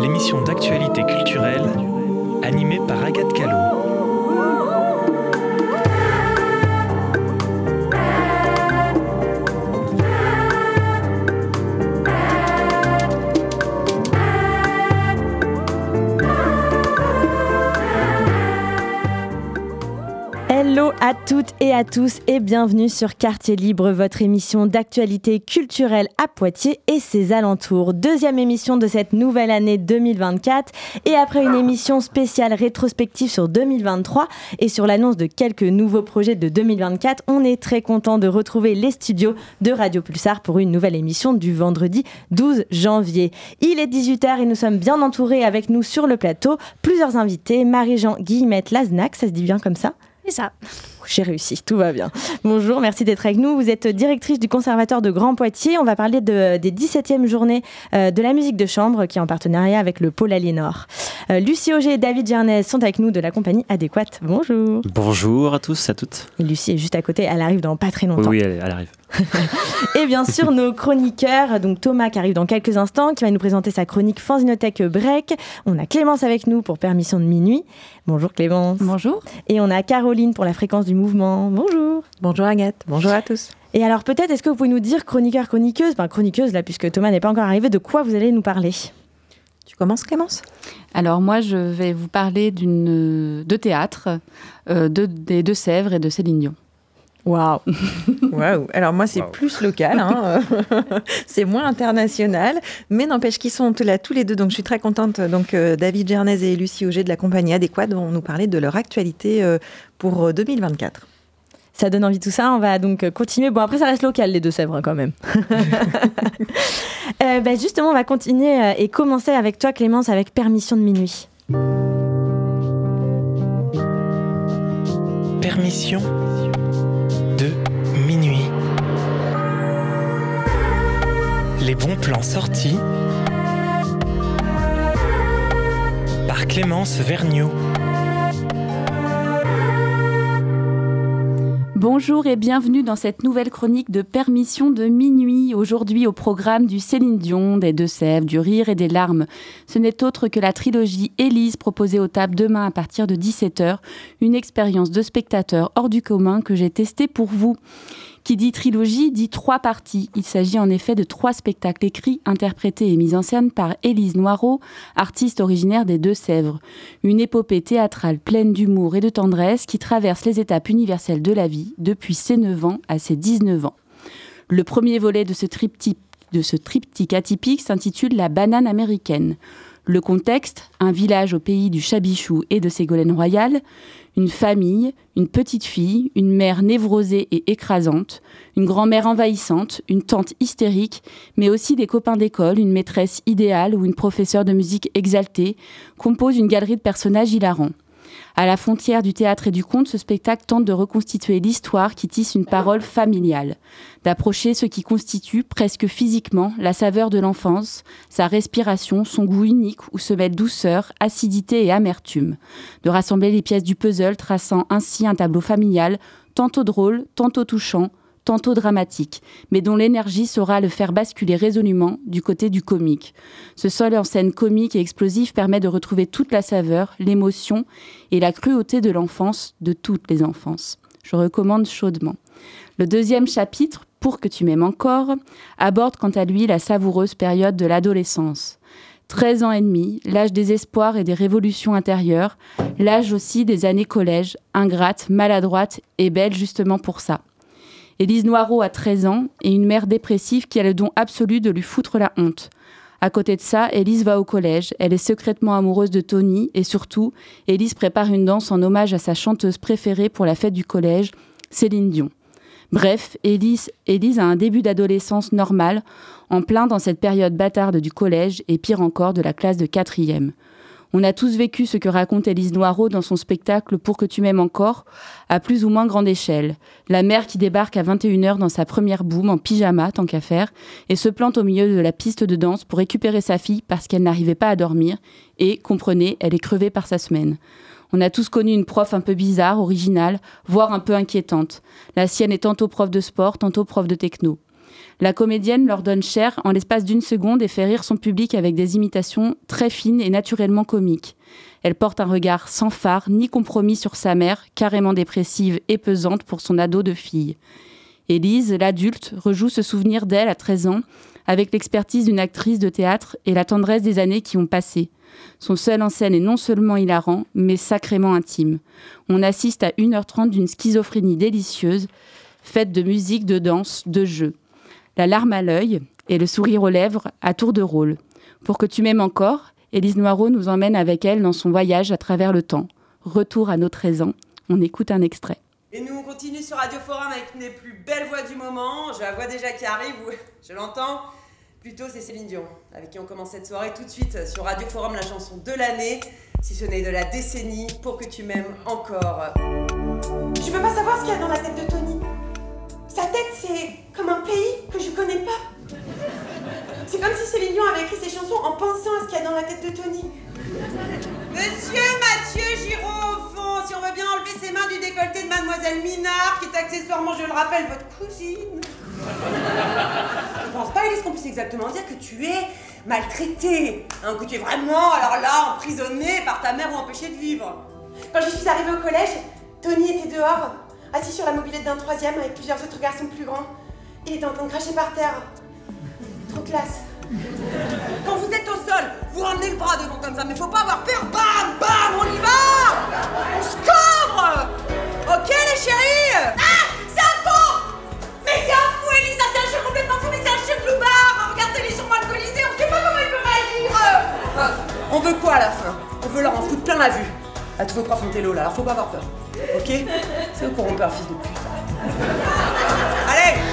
L'émission d'actualité culturelle animée par Agathe Callot. À toutes et à tous et bienvenue sur Quartier Libre, votre émission d'actualité culturelle à Poitiers et ses alentours. Deuxième émission de cette nouvelle année 2024 et après une émission spéciale rétrospective sur 2023 et sur l'annonce de quelques nouveaux projets de 2024, on est très content de retrouver les studios de Radio Pulsar pour une nouvelle émission du vendredi 12 janvier. Il est 18h et nous sommes bien entourés avec nous sur le plateau plusieurs invités, Marie-Jean Guillemette Laznac, ça se dit bien comme ça? C'est ça. J'ai réussi, tout va bien. Bonjour, merci d'être avec nous. Vous êtes directrice du Conservatoire de Grand Poitiers. On va parler de, des 17e journées euh, de la musique de chambre qui est en partenariat avec le Pôle Aliénor. Euh, Lucie Auger et David Gernez sont avec nous de la compagnie Adéquate. Bonjour. Bonjour à tous, à toutes. Et Lucie est juste à côté, elle arrive dans pas très longtemps. Oui, elle, elle arrive. et bien sûr, nos chroniqueurs, donc Thomas qui arrive dans quelques instants, qui va nous présenter sa chronique Fanzinothèque Break. On a Clémence avec nous pour Permission de minuit. Bonjour Clémence. Bonjour. Et on a Caroline pour la fréquence du mouvement. Bonjour. Bonjour Agathe. Bonjour à tous. Et alors peut-être, est-ce que vous pouvez nous dire, chroniqueur, chroniqueuse, enfin chroniqueuse là, puisque Thomas n'est pas encore arrivé, de quoi vous allez nous parler? Tu commences Clémence? Alors moi, je vais vous parler d'une de théâtre, euh, de, des Deux-Sèvres et de Céline Dion. Waouh Waouh Alors moi, c'est plus local, hein. c'est moins international, mais n'empêche qu'ils sont là tous les deux, donc je suis très contente. Donc euh, David Gernez et Lucie Auger de la compagnie Adéquate vont nous parler de leur actualité euh, pour 2024. Ça donne envie tout ça. On va donc continuer. Bon, après, ça reste local, les Deux-Sèvres, quand même. euh, bah, justement, on va continuer euh, et commencer avec toi, Clémence, avec Permission de minuit. Permission Les bons plans sortis par Clémence Vergniaud. Bonjour et bienvenue dans cette nouvelle chronique de Permission de minuit. Aujourd'hui au programme du Céline Dion, des Deux-Sèvres, du Rire et des Larmes. Ce n'est autre que la trilogie Élise proposée aux tables demain à partir de 17h. Une expérience de spectateur hors du commun que j'ai testée pour vous. Qui dit trilogie dit trois parties. Il s'agit en effet de trois spectacles écrits, interprétés et mis en scène par Élise Noireau, artiste originaire des Deux-Sèvres. Une épopée théâtrale pleine d'humour et de tendresse qui traverse les étapes universelles de la vie depuis ses 9 ans à ses 19 ans. Le premier volet de ce triptyque, de ce triptyque atypique s'intitule La banane américaine. Le contexte, un village au pays du Chabichou et de Ségolène Royal, une famille, une petite fille, une mère névrosée et écrasante, une grand-mère envahissante, une tante hystérique, mais aussi des copains d'école, une maîtresse idéale ou une professeure de musique exaltée, composent une galerie de personnages hilarants. À la frontière du théâtre et du conte, ce spectacle tente de reconstituer l'histoire qui tisse une parole familiale, d'approcher ce qui constitue presque physiquement la saveur de l'enfance, sa respiration, son goût unique où se mêlent douceur, acidité et amertume, de rassembler les pièces du puzzle traçant ainsi un tableau familial, tantôt drôle, tantôt touchant, tantôt dramatique, mais dont l'énergie saura le faire basculer résolument du côté du comique. Ce sol en scène comique et explosif permet de retrouver toute la saveur, l'émotion et la cruauté de l'enfance, de toutes les enfances. Je recommande chaudement. Le deuxième chapitre, Pour que tu m'aimes encore, aborde quant à lui la savoureuse période de l'adolescence. 13 ans et demi, l'âge des espoirs et des révolutions intérieures, l'âge aussi des années collège, ingrate, maladroite et belle justement pour ça. Élise Noireau a 13 ans et une mère dépressive qui a le don absolu de lui foutre la honte. À côté de ça, Élise va au collège, elle est secrètement amoureuse de Tony et surtout, Élise prépare une danse en hommage à sa chanteuse préférée pour la fête du collège, Céline Dion. Bref, Élise, Élise a un début d'adolescence normale, en plein dans cette période bâtarde du collège et pire encore de la classe de quatrième. On a tous vécu ce que raconte Élise Noireau dans son spectacle Pour que tu m'aimes encore, à plus ou moins grande échelle. La mère qui débarque à 21h dans sa première boum en pyjama, tant qu'à faire, et se plante au milieu de la piste de danse pour récupérer sa fille parce qu'elle n'arrivait pas à dormir, et, comprenez, elle est crevée par sa semaine. On a tous connu une prof un peu bizarre, originale, voire un peu inquiétante. La sienne est tantôt prof de sport, tantôt prof de techno. La comédienne leur donne chair en l'espace d'une seconde et fait rire son public avec des imitations très fines et naturellement comiques. Elle porte un regard sans phare ni compromis sur sa mère, carrément dépressive et pesante pour son ado de fille. Élise, l'adulte, rejoue ce souvenir d'elle à 13 ans avec l'expertise d'une actrice de théâtre et la tendresse des années qui ont passé. Son seul en scène est non seulement hilarant, mais sacrément intime. On assiste à 1h30 d'une schizophrénie délicieuse, faite de musique, de danse, de jeu. La larme à l'œil et le sourire aux lèvres à tour de rôle. Pour que tu m'aimes encore, Élise Noireau nous emmène avec elle dans son voyage à travers le temps. Retour à nos 13 ans. On écoute un extrait. Et nous, on continue sur Radio Forum avec une des plus belles voix du moment. Je la vois déjà qui arrive, je l'entends. Plutôt, c'est Céline Dion, avec qui on commence cette soirée tout de suite sur Radio Forum, la chanson de l'année, si ce n'est de la décennie, pour que tu m'aimes encore. Je veux pas savoir ce qu'il y a dans la tête de Tony. Sa tête, c'est comme un pays que je connais pas. C'est comme si Céline Dion avait écrit ses chansons en pensant à ce qu'il y a dans la tête de Tony. Monsieur Mathieu Giraud, au fond, si on veut bien enlever ses mains du décolleté de Mademoiselle Minard, qui est accessoirement, je le rappelle, votre cousine. Je pense pas, Elise, qu'on puisse exactement dire que tu es maltraitée, hein, que tu es vraiment, alors là, emprisonnée par ta mère ou empêchée de vivre. Quand je suis arrivée au collège, Tony était dehors, assis sur la mobilette d'un troisième avec plusieurs autres garçons plus grands. Il était en train de cracher par terre. Trop classe. Quand vous êtes au sol, vous ramenez le bras devant comme ça, mais faut pas avoir peur. Bam, bam, on y va On se cobre Ok les chéris Ah C'est un con Mais c'est un fou, Elisa, c'est un chien complètement fou, mais c'est un cloubard Regardez les gens alcoolisés, on sait pas comment il peut réagir Ah, On veut quoi à la fin? On veut leur en foutre plein la vue. À tous vos profs Montello là, alors faut pas avoir peur. Ok C'est auront peur, fils de pute. Allez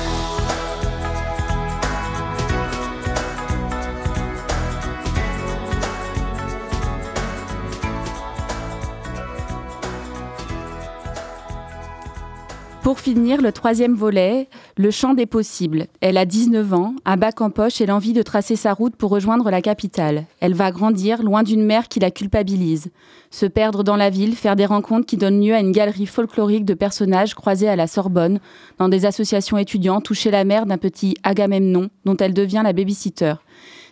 Pour finir, le troisième volet, le champ des possibles. Elle a 19 ans, un bac en poche et l'envie de tracer sa route pour rejoindre la capitale. Elle va grandir loin d'une mère qui la culpabilise. Se perdre dans la ville, faire des rencontres qui donnent lieu à une galerie folklorique de personnages croisés à la Sorbonne, dans des associations étudiantes, toucher la mère d'un petit Agamemnon dont elle devient la babysitter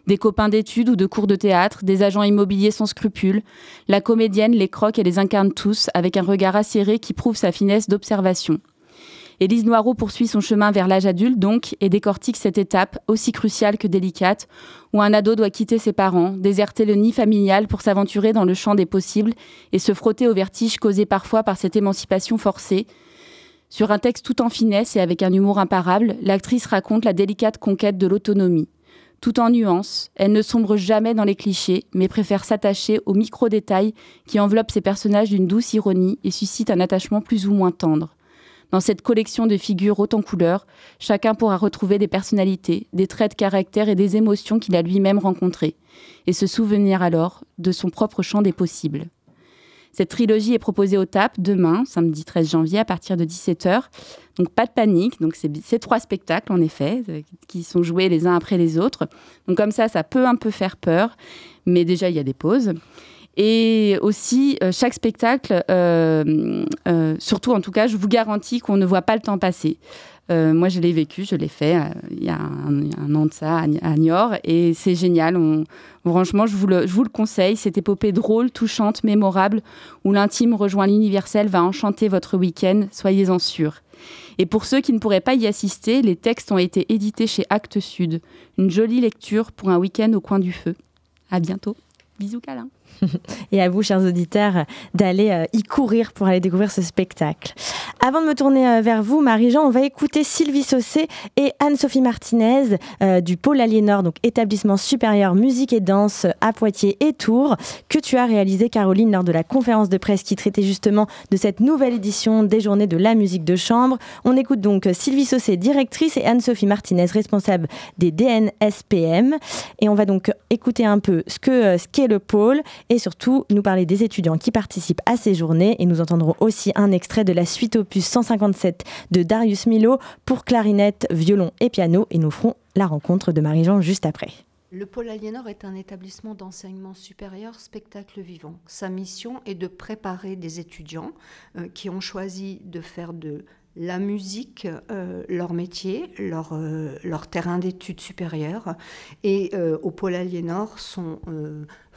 des copains d'études ou de cours de théâtre, des agents immobiliers sans scrupules. La comédienne les croque et les incarne tous avec un regard acéré qui prouve sa finesse d'observation. Élise Noireau poursuit son chemin vers l'âge adulte, donc, et décortique cette étape, aussi cruciale que délicate, où un ado doit quitter ses parents, déserter le nid familial pour s'aventurer dans le champ des possibles et se frotter au vertige causé parfois par cette émancipation forcée. Sur un texte tout en finesse et avec un humour imparable, l'actrice raconte la délicate conquête de l'autonomie. Tout en nuances, elle ne sombre jamais dans les clichés, mais préfère s'attacher aux micro-détails qui enveloppent ses personnages d'une douce ironie et suscitent un attachement plus ou moins tendre. Dans cette collection de figures en couleurs, chacun pourra retrouver des personnalités, des traits de caractère et des émotions qu'il a lui-même rencontrées, et se souvenir alors de son propre champ des possibles. Cette trilogie est proposée au TAP demain, samedi 13 janvier, à partir de 17h. Donc pas de panique, donc c'est ces trois spectacles en effet, euh, qui sont joués les uns après les autres. Donc comme ça, ça peut un peu faire peur, mais déjà il y a des pauses. Et aussi, euh, chaque spectacle, euh, euh, surtout en tout cas, je vous garantis qu'on ne voit pas le temps passer. Moi, je l'ai vécu, je l'ai fait il y a un, an de ça à, Ni- à Niort et c'est génial. Franchement, je vous, le, je vous le conseille. Cette épopée drôle, touchante, mémorable, où l'intime rejoint l'universel, va enchanter votre week-end, soyez-en sûrs. Et pour ceux qui ne pourraient pas y assister, les textes ont été édités chez Actes Sud. Une jolie lecture pour un week-end au coin du feu. À bientôt. Bisous câlins. et à vous, chers auditeurs, d'aller euh, y courir pour aller découvrir ce spectacle. Avant de me tourner euh, vers vous, Marie-Jean, on va écouter Sylvie Saucé et Anne-Sophie Martinez euh, du Pôle Aliénor, donc établissement supérieur musique et danse à Poitiers et Tours, que tu as réalisé, Caroline, lors de la conférence de presse qui traitait justement de cette nouvelle édition des Journées de la musique de chambre. On écoute donc Sylvie Saucé, directrice, et Anne-Sophie Martinez, responsable des DNSPM. Et on va donc écouter un peu ce que euh, ce qu'est le pôle et surtout nous parler des étudiants qui participent à ces journées. Et nous entendrons aussi un extrait de la suite opus 157 de Darius Milo pour clarinette, violon et piano. Et nous ferons la rencontre de Marie-Jean juste après. Le pôle Aliénor est un établissement d'enseignement supérieur spectacle vivant. Sa mission est de préparer des étudiants euh, qui ont choisi de faire de la musique euh, leur métier, leur, euh, leur terrain d'études supérieures. Et au Pôle Aliénor sont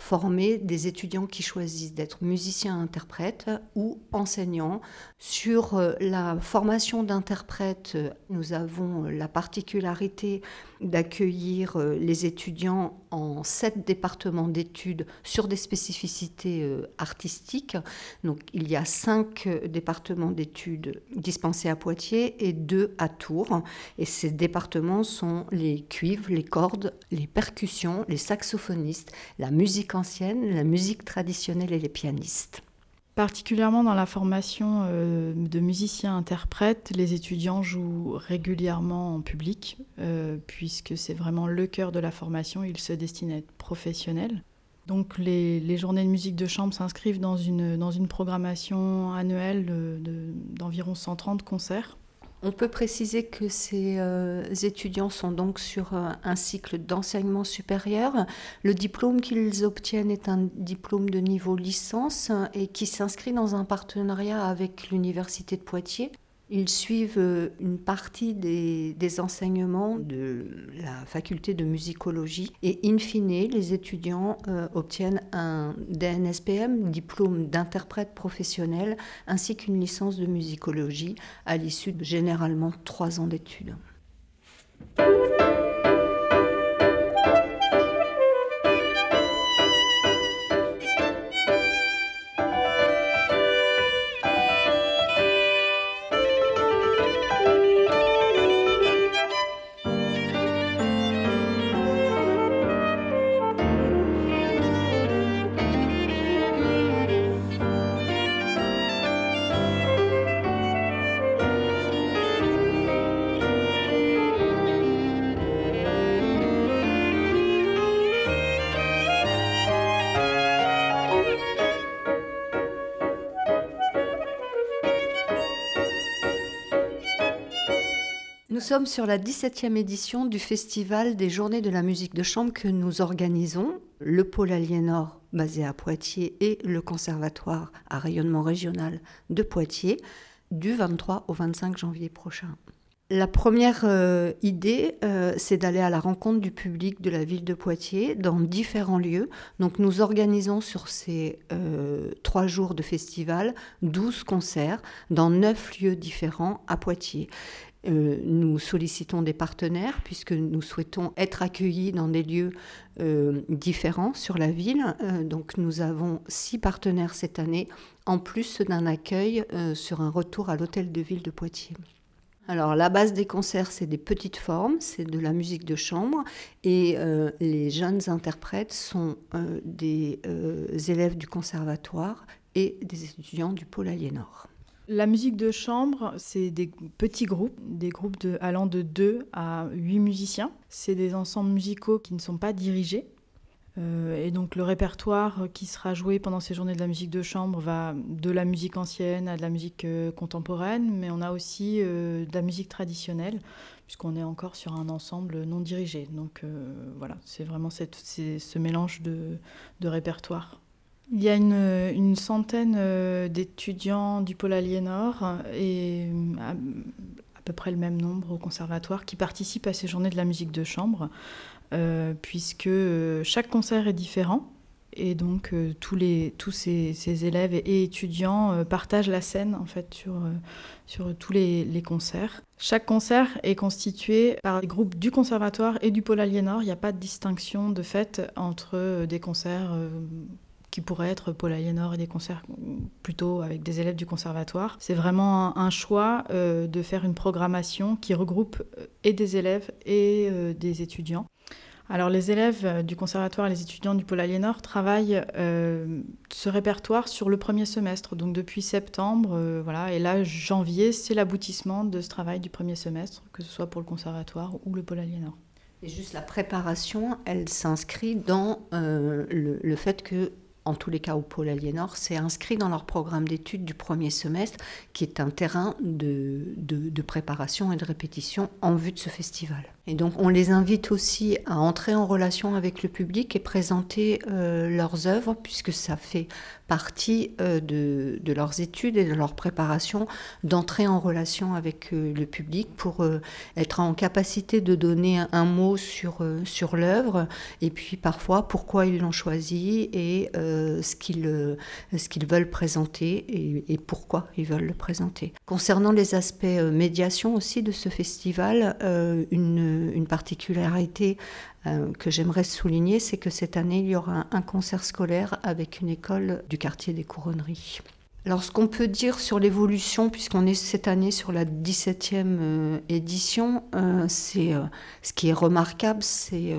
formés des étudiants qui choisissent d'être musiciens-interprètes ou enseignants. Sur la formation d'interprètes, nous avons la particularité d'accueillir les étudiants en sept départements d'études sur des spécificités artistiques. Donc il y a cinq départements d'études dispensés à Poitiers et deux à Tours. Et ces départements sont les cuivres, les cordes, les percussions, les saxophonistes, la musique ancienne, la musique traditionnelle et les pianistes. Particulièrement dans la formation euh, de musiciens-interprètes, les étudiants jouent régulièrement en public, euh, puisque c'est vraiment le cœur de la formation. Ils se destinent à être professionnels. Donc les, journées de musique de chambre s'inscrivent dans une, dans une programmation annuelle d'environ 130 concerts. On peut préciser que ces euh, étudiants sont donc sur euh, un cycle d'enseignement supérieur. Le diplôme qu'ils obtiennent est un diplôme de niveau licence et qui s'inscrit dans un partenariat avec l'Université de Poitiers. Ils suivent euh, une partie des, enseignements de la faculté de musicologie et in fine, les étudiants euh, obtiennent un DNSPM, diplôme d'interprète professionnel, ainsi qu'une licence de musicologie à l'issue de généralement trois ans d'études. Sommes sur la 17e édition du Festival des Journées de la musique de chambre que nous organisons, le Pôle Aliénor basé à Poitiers et le Conservatoire à rayonnement régional de Poitiers du 23 au 25 janvier prochain. La première euh, idée, euh, c'est d'aller à la rencontre du public de la ville de Poitiers dans différents lieux. Donc nous organisons sur ces euh, trois jours de festival 12 concerts dans neuf lieux différents à Poitiers. Euh, nous sollicitons des partenaires puisque nous souhaitons être accueillis dans des lieux euh, différents sur la ville. Euh, donc nous avons six partenaires cette année, en plus d'un accueil sur un retour à l'hôtel de ville de Poitiers. Alors la base des concerts, c'est des petites formes, c'est de la musique de chambre et les jeunes interprètes sont des élèves du conservatoire et des étudiants du pôle Aliénor. La musique de chambre, c'est des petits groupes, des groupes allant de 2 à 8 musiciens. C'est des ensembles musicaux qui ne sont pas dirigés. Euh, et donc le répertoire qui sera joué pendant ces journées de la musique de chambre va de la musique ancienne à de la musique euh, contemporaine, mais on a aussi euh, de la musique traditionnelle, puisqu'on est encore sur un ensemble non dirigé. Donc voilà, c'est vraiment ce mélange de, de répertoire. Il y a une, centaine euh, d'étudiants du pôle Aliénor et euh, à, peu près le même nombre au conservatoire qui participent à ces journées de la musique de chambre, euh, puisque chaque concert est différent. Et donc tous, les, tous ces, élèves et, étudiants partagent la scène en fait sur, sur tous les, les, concerts. Chaque concert est constitué par des groupes du conservatoire et du pôle Aliénor. Il n'y a pas de distinction de fait entre des concerts qui pourrait être Paul Aliénor et des concerts plutôt avec des élèves du conservatoire. C'est vraiment un, choix euh, de faire une programmation qui regroupe euh, et des élèves et euh, des étudiants. Alors les élèves du conservatoire et les étudiants du Pôle Aliénor travaillent ce répertoire sur le premier semestre, donc depuis septembre, voilà, et là janvier c'est l'aboutissement de ce travail du premier semestre, que ce soit pour le conservatoire ou le Pôle Aliénor. Et juste la préparation, elle s'inscrit dans le, fait que en tous les cas au pôle Aliénor, c'est inscrit dans leur programme d'études du premier semestre, qui est un terrain de, de, préparation et de répétition en vue de ce festival. Et donc on les invite aussi à entrer en relation avec le public et présenter euh, leurs œuvres, puisque ça fait partie de, leurs études et de leur préparation d'entrer en relation avec le public pour être en capacité de donner un, mot sur, sur l'œuvre et puis parfois pourquoi ils l'ont choisi et ce qu'ils ce qu'ils veulent présenter et, pourquoi ils veulent le présenter. Concernant les aspects médiation aussi de ce festival, une, une particularité euh, que j'aimerais souligner, c'est que cette année, il y aura un concert scolaire avec une école du quartier des Couronneries. Alors, ce qu'on peut dire sur l'évolution, puisqu'on est cette année sur la 17e euh, édition, euh, euh, ce qui est remarquable, c'est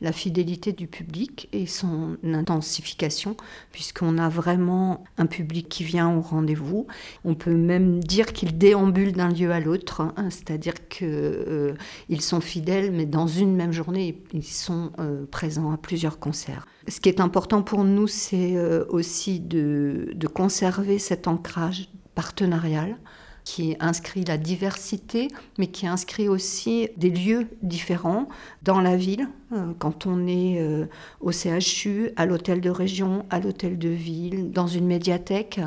la fidélité du public et son intensification, puisqu'on a vraiment un public qui vient au rendez-vous. On peut même dire qu'il déambule d'un lieu à l'autre, hein, c'est-à-dire qu'ils sont fidèles, mais dans une même journée, ils sont présents à plusieurs concerts. Ce qui est important pour nous, c'est euh, aussi de, conserver cet ancrage partenarial qui inscrit la diversité, mais qui inscrit aussi des lieux différents dans la ville. Euh, quand on est euh, au CHU, à l'hôtel de région, à l'hôtel de ville, dans une médiathèque,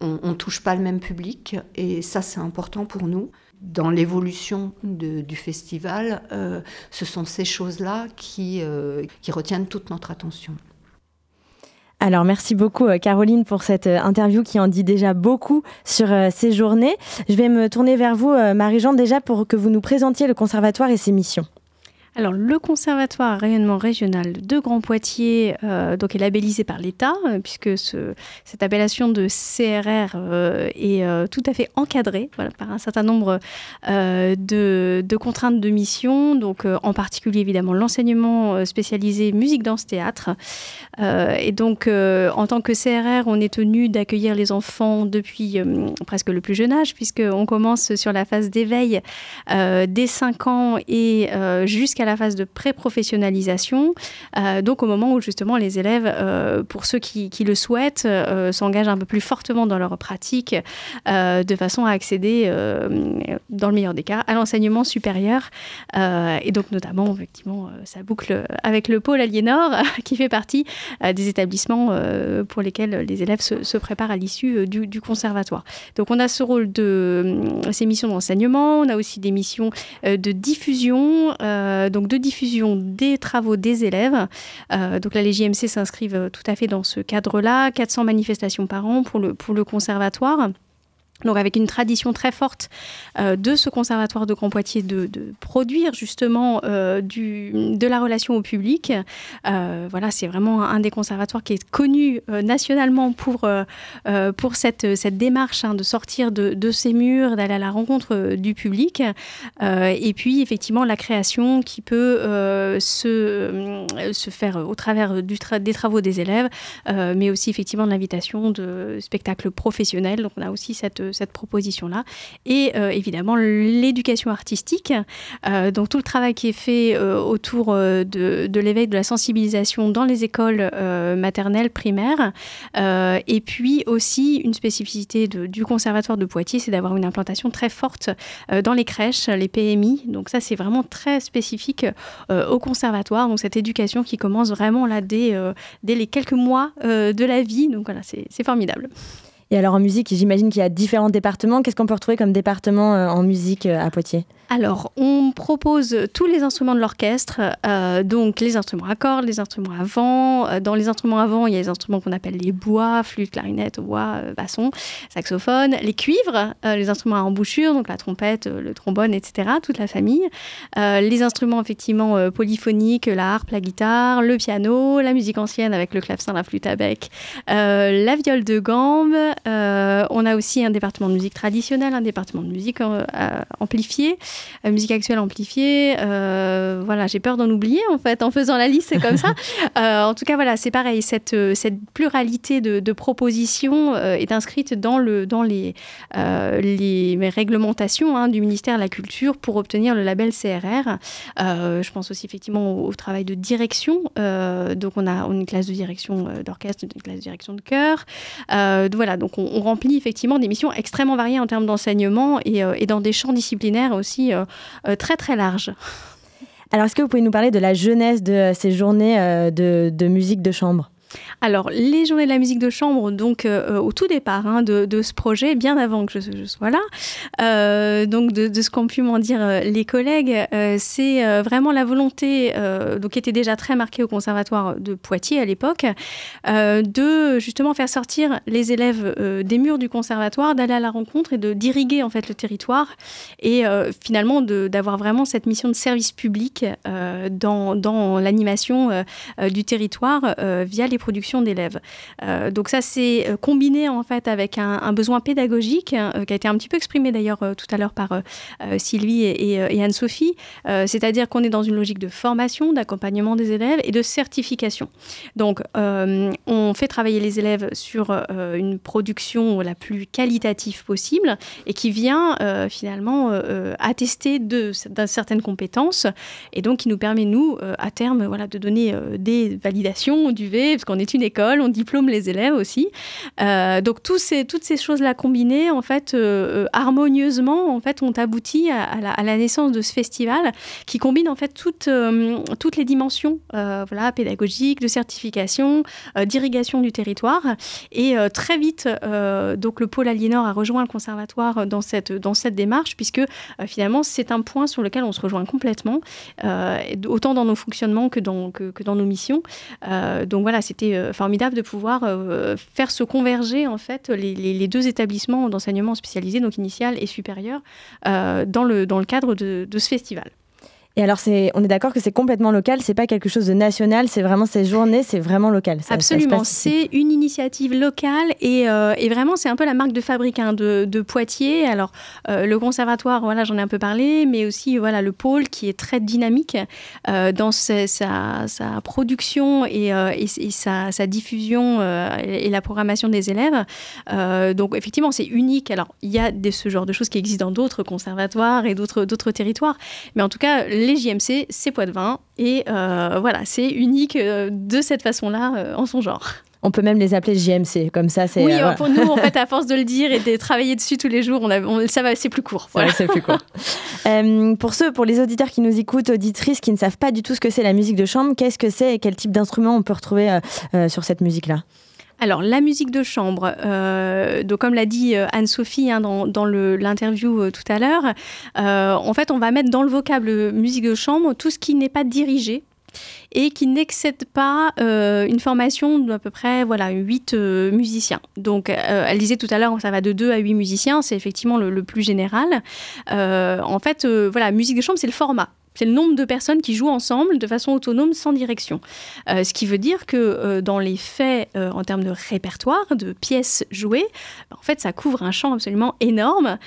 on ne touche pas le même public, et ça c'est important pour nous dans l'évolution du festival, euh, ce sont ces choses-là qui, euh, qui retiennent toute notre attention. Alors merci beaucoup euh, Caroline pour cette interview qui en dit déjà beaucoup sur ces journées. Je vais me tourner vers vous Marie-Jean déjà pour que vous nous présentiez le conservatoire et ses missions. Alors, le Conservatoire à rayonnement régional de Grand Poitiers euh, donc est labellisé par l'État, euh, puisque ce, cette appellation de CRR euh, est tout à fait encadrée par un certain nombre de, de, contraintes de mission, donc en particulier évidemment l'enseignement spécialisé musique, danse, théâtre. et donc, en tant que CRR, on est tenu d'accueillir les enfants depuis presque le plus jeune âge, puisqu'on commence sur la phase d'éveil dès 5 ans et jusqu'à la phase de pré-professionnalisation, euh, donc au moment où justement les élèves, euh, pour ceux qui, le souhaitent, euh, s'engagent un peu plus fortement dans leur pratique, de façon à accéder, dans le meilleur des cas, à l'enseignement supérieur. et donc notamment, effectivement, ça boucle avec le pôle Aliénor, qui fait partie des établissements pour lesquels les élèves se, préparent à l'issue du, du, conservatoire. Donc on a ce rôle de ces missions d'enseignement, on a aussi des missions de diffusion, donc de diffusion des travaux des élèves. Euh, donc là, les JMC s'inscrivent tout à fait dans ce cadre-là. 400 manifestations par an pour le conservatoire. Donc avec une tradition très forte euh, de ce conservatoire de Grand Poitiers de, produire justement euh, de la relation au public. Euh, voilà, c'est vraiment un des conservatoires qui est connu nationalement pour, pour cette, cette démarche hein, de sortir de, ces murs, d'aller à la rencontre du public. et puis effectivement la création qui peut se, se faire au travers des travaux des élèves, mais aussi effectivement de l'invitation de spectacles professionnels. Donc on a aussi cette cette proposition-là. Et euh, évidemment, l'éducation artistique, euh, donc tout le travail qui est fait euh, autour de, de l'éveil, de la sensibilisation dans les écoles maternelles, primaires. et puis aussi, une spécificité du Conservatoire de Poitiers, c'est d'avoir une implantation très forte dans les crèches, les PMI. Donc ça, c'est vraiment très spécifique au Conservatoire. Donc cette éducation qui commence vraiment là dès, dès les quelques mois de la vie. Donc voilà, c'est formidable. Et alors en musique, j'imagine qu'il y a différents départements. Qu'est-ce qu'on peut retrouver comme département euh, en musique euh, à Poitiers? Alors, on propose tous les instruments de l'orchestre, euh, donc les instruments à cordes, les instruments à vent. Dans les instruments à vent, il y a les instruments qu'on appelle les bois, flûte, clarinette, bois, basson, saxophone, les cuivres, les instruments à embouchure, donc la trompette, le trombone, etc., toute la famille. les instruments effectivement polyphoniques, la harpe, la guitare, le piano, la musique ancienne avec le clavecin, la flûte à bec, la viole de gambe, euh, on a aussi un département de musique traditionnelle, un département de musique euh, amplifiée, euh, musique actuelle amplifiée. voilà, j'ai peur d'en oublier en fait en faisant la liste, c'est comme ça. en tout cas, voilà, c'est pareil. Cette, cette pluralité de, propositions est inscrite dans, le, dans les, les réglementations hein, du ministère de la Culture pour obtenir le label CRR. je pense aussi effectivement au, travail de direction. donc, on a une classe de direction d'orchestre, une classe de direction de chœur. voilà, donc on, remplit effectivement des missions extrêmement variées en termes d'enseignement et, euh, dans des champs disciplinaires aussi euh, euh, très très larges. Alors, est-ce que vous pouvez nous parler de la jeunesse de ces journées de, musique de chambre? Alors, les journées de la musique de chambre, donc au tout départ hein, de, ce projet, bien avant que je, sois là, donc de, ce qu'ont pu m'en dire les collègues, c'est vraiment la volonté, donc qui était déjà très marquée au conservatoire de Poitiers à l'époque, de justement faire sortir les élèves des murs du conservatoire, d'aller à la rencontre et d'irriguer en fait le territoire et finalement d'avoir vraiment cette mission de service public dans, dans l'animation du territoire via les productions d'élèves. donc ça c'est combiné en fait avec un, besoin pédagogique qui a été un petit peu exprimé d'ailleurs tout à l'heure par Sylvie et, Anne-Sophie, c'est-à-dire qu'on est dans une logique de formation, d'accompagnement des élèves et de certification. Donc on fait travailler les élèves sur une production la plus qualitative possible et qui vient finalement attester de, certaines compétences et donc qui nous permet, nous, à terme, voilà, de donner des validations du V, parce est une école, on diplôme les élèves aussi. Euh, donc toutes ces choses-là combinées, en fait, euh, euh, harmonieusement, en fait, ont abouti à, la, naissance de ce festival qui combine en fait toutes, les dimensions voilà, pédagogiques, de certification, d'irrigation du territoire. Et très vite, donc le pôle Aliénor a rejoint le conservatoire dans cette, démarche, puisque finalement, c'est un point sur lequel on se rejoint complètement, autant dans nos fonctionnements que dans, que, dans nos missions. donc voilà, c'était formidable de pouvoir euh, faire se converger en fait les, deux établissements d'enseignement spécialisé, donc initial et supérieur, euh, dans le cadre de ce festival. Et alors, c'est, on est d'accord que c'est complètement local, c'est pas quelque chose de national, c'est vraiment ces journées, c'est vraiment local. Absolument, c'est une initiative locale et, euh, et vraiment c'est un peu la marque de fabrique hein, de, de, Poitiers. Alors, euh, le conservatoire, voilà, j'en ai un peu parlé, mais aussi voilà le pôle qui est très dynamique euh, dans sa, sa, production et, et, sa, sa, diffusion et, la programmation des élèves. donc, effectivement, c'est unique. Alors, il y a des, ce genre de choses qui existent dans d'autres conservatoires et d'autres, d'autres territoires, mais en tout cas, les JMC, c'est Poitvin. Et euh, voilà, c'est unique euh, de cette façon-là euh, en son genre. On peut même les appeler JMC, comme ça c'est. Oui, pour nous, en fait, à force de le dire et de travailler dessus tous les jours, on, ça va, c'est plus court. Voilà. c'est plus court. pour ceux, pour les auditeurs qui nous écoutent, auditrices qui ne savent pas du tout ce que c'est la musique de chambre, qu'est-ce que c'est et quel type d'instrument on peut retrouver sur cette musique-là? Alors, la musique de chambre, euh, comme l'a dit euh, Anne-Sophie hein, dans, l'interview euh, tout à l'heure, en fait, on va mettre dans le vocable musique de chambre tout ce qui n'est pas dirigé et qui n'excède pas une formation d'à peu près voilà, 8 musiciens. Donc, elle disait tout à l'heure, ça va de 2 à 8 musiciens, c'est effectivement le, plus général. en fait, voilà, musique de chambre, c'est le format. C'est le nombre de personnes qui jouent ensemble de façon autonome, sans direction. Euh, ce qui veut dire que euh, dans les faits, euh, en termes de répertoire, de pièces jouées, en fait, ça couvre un champ absolument énorme.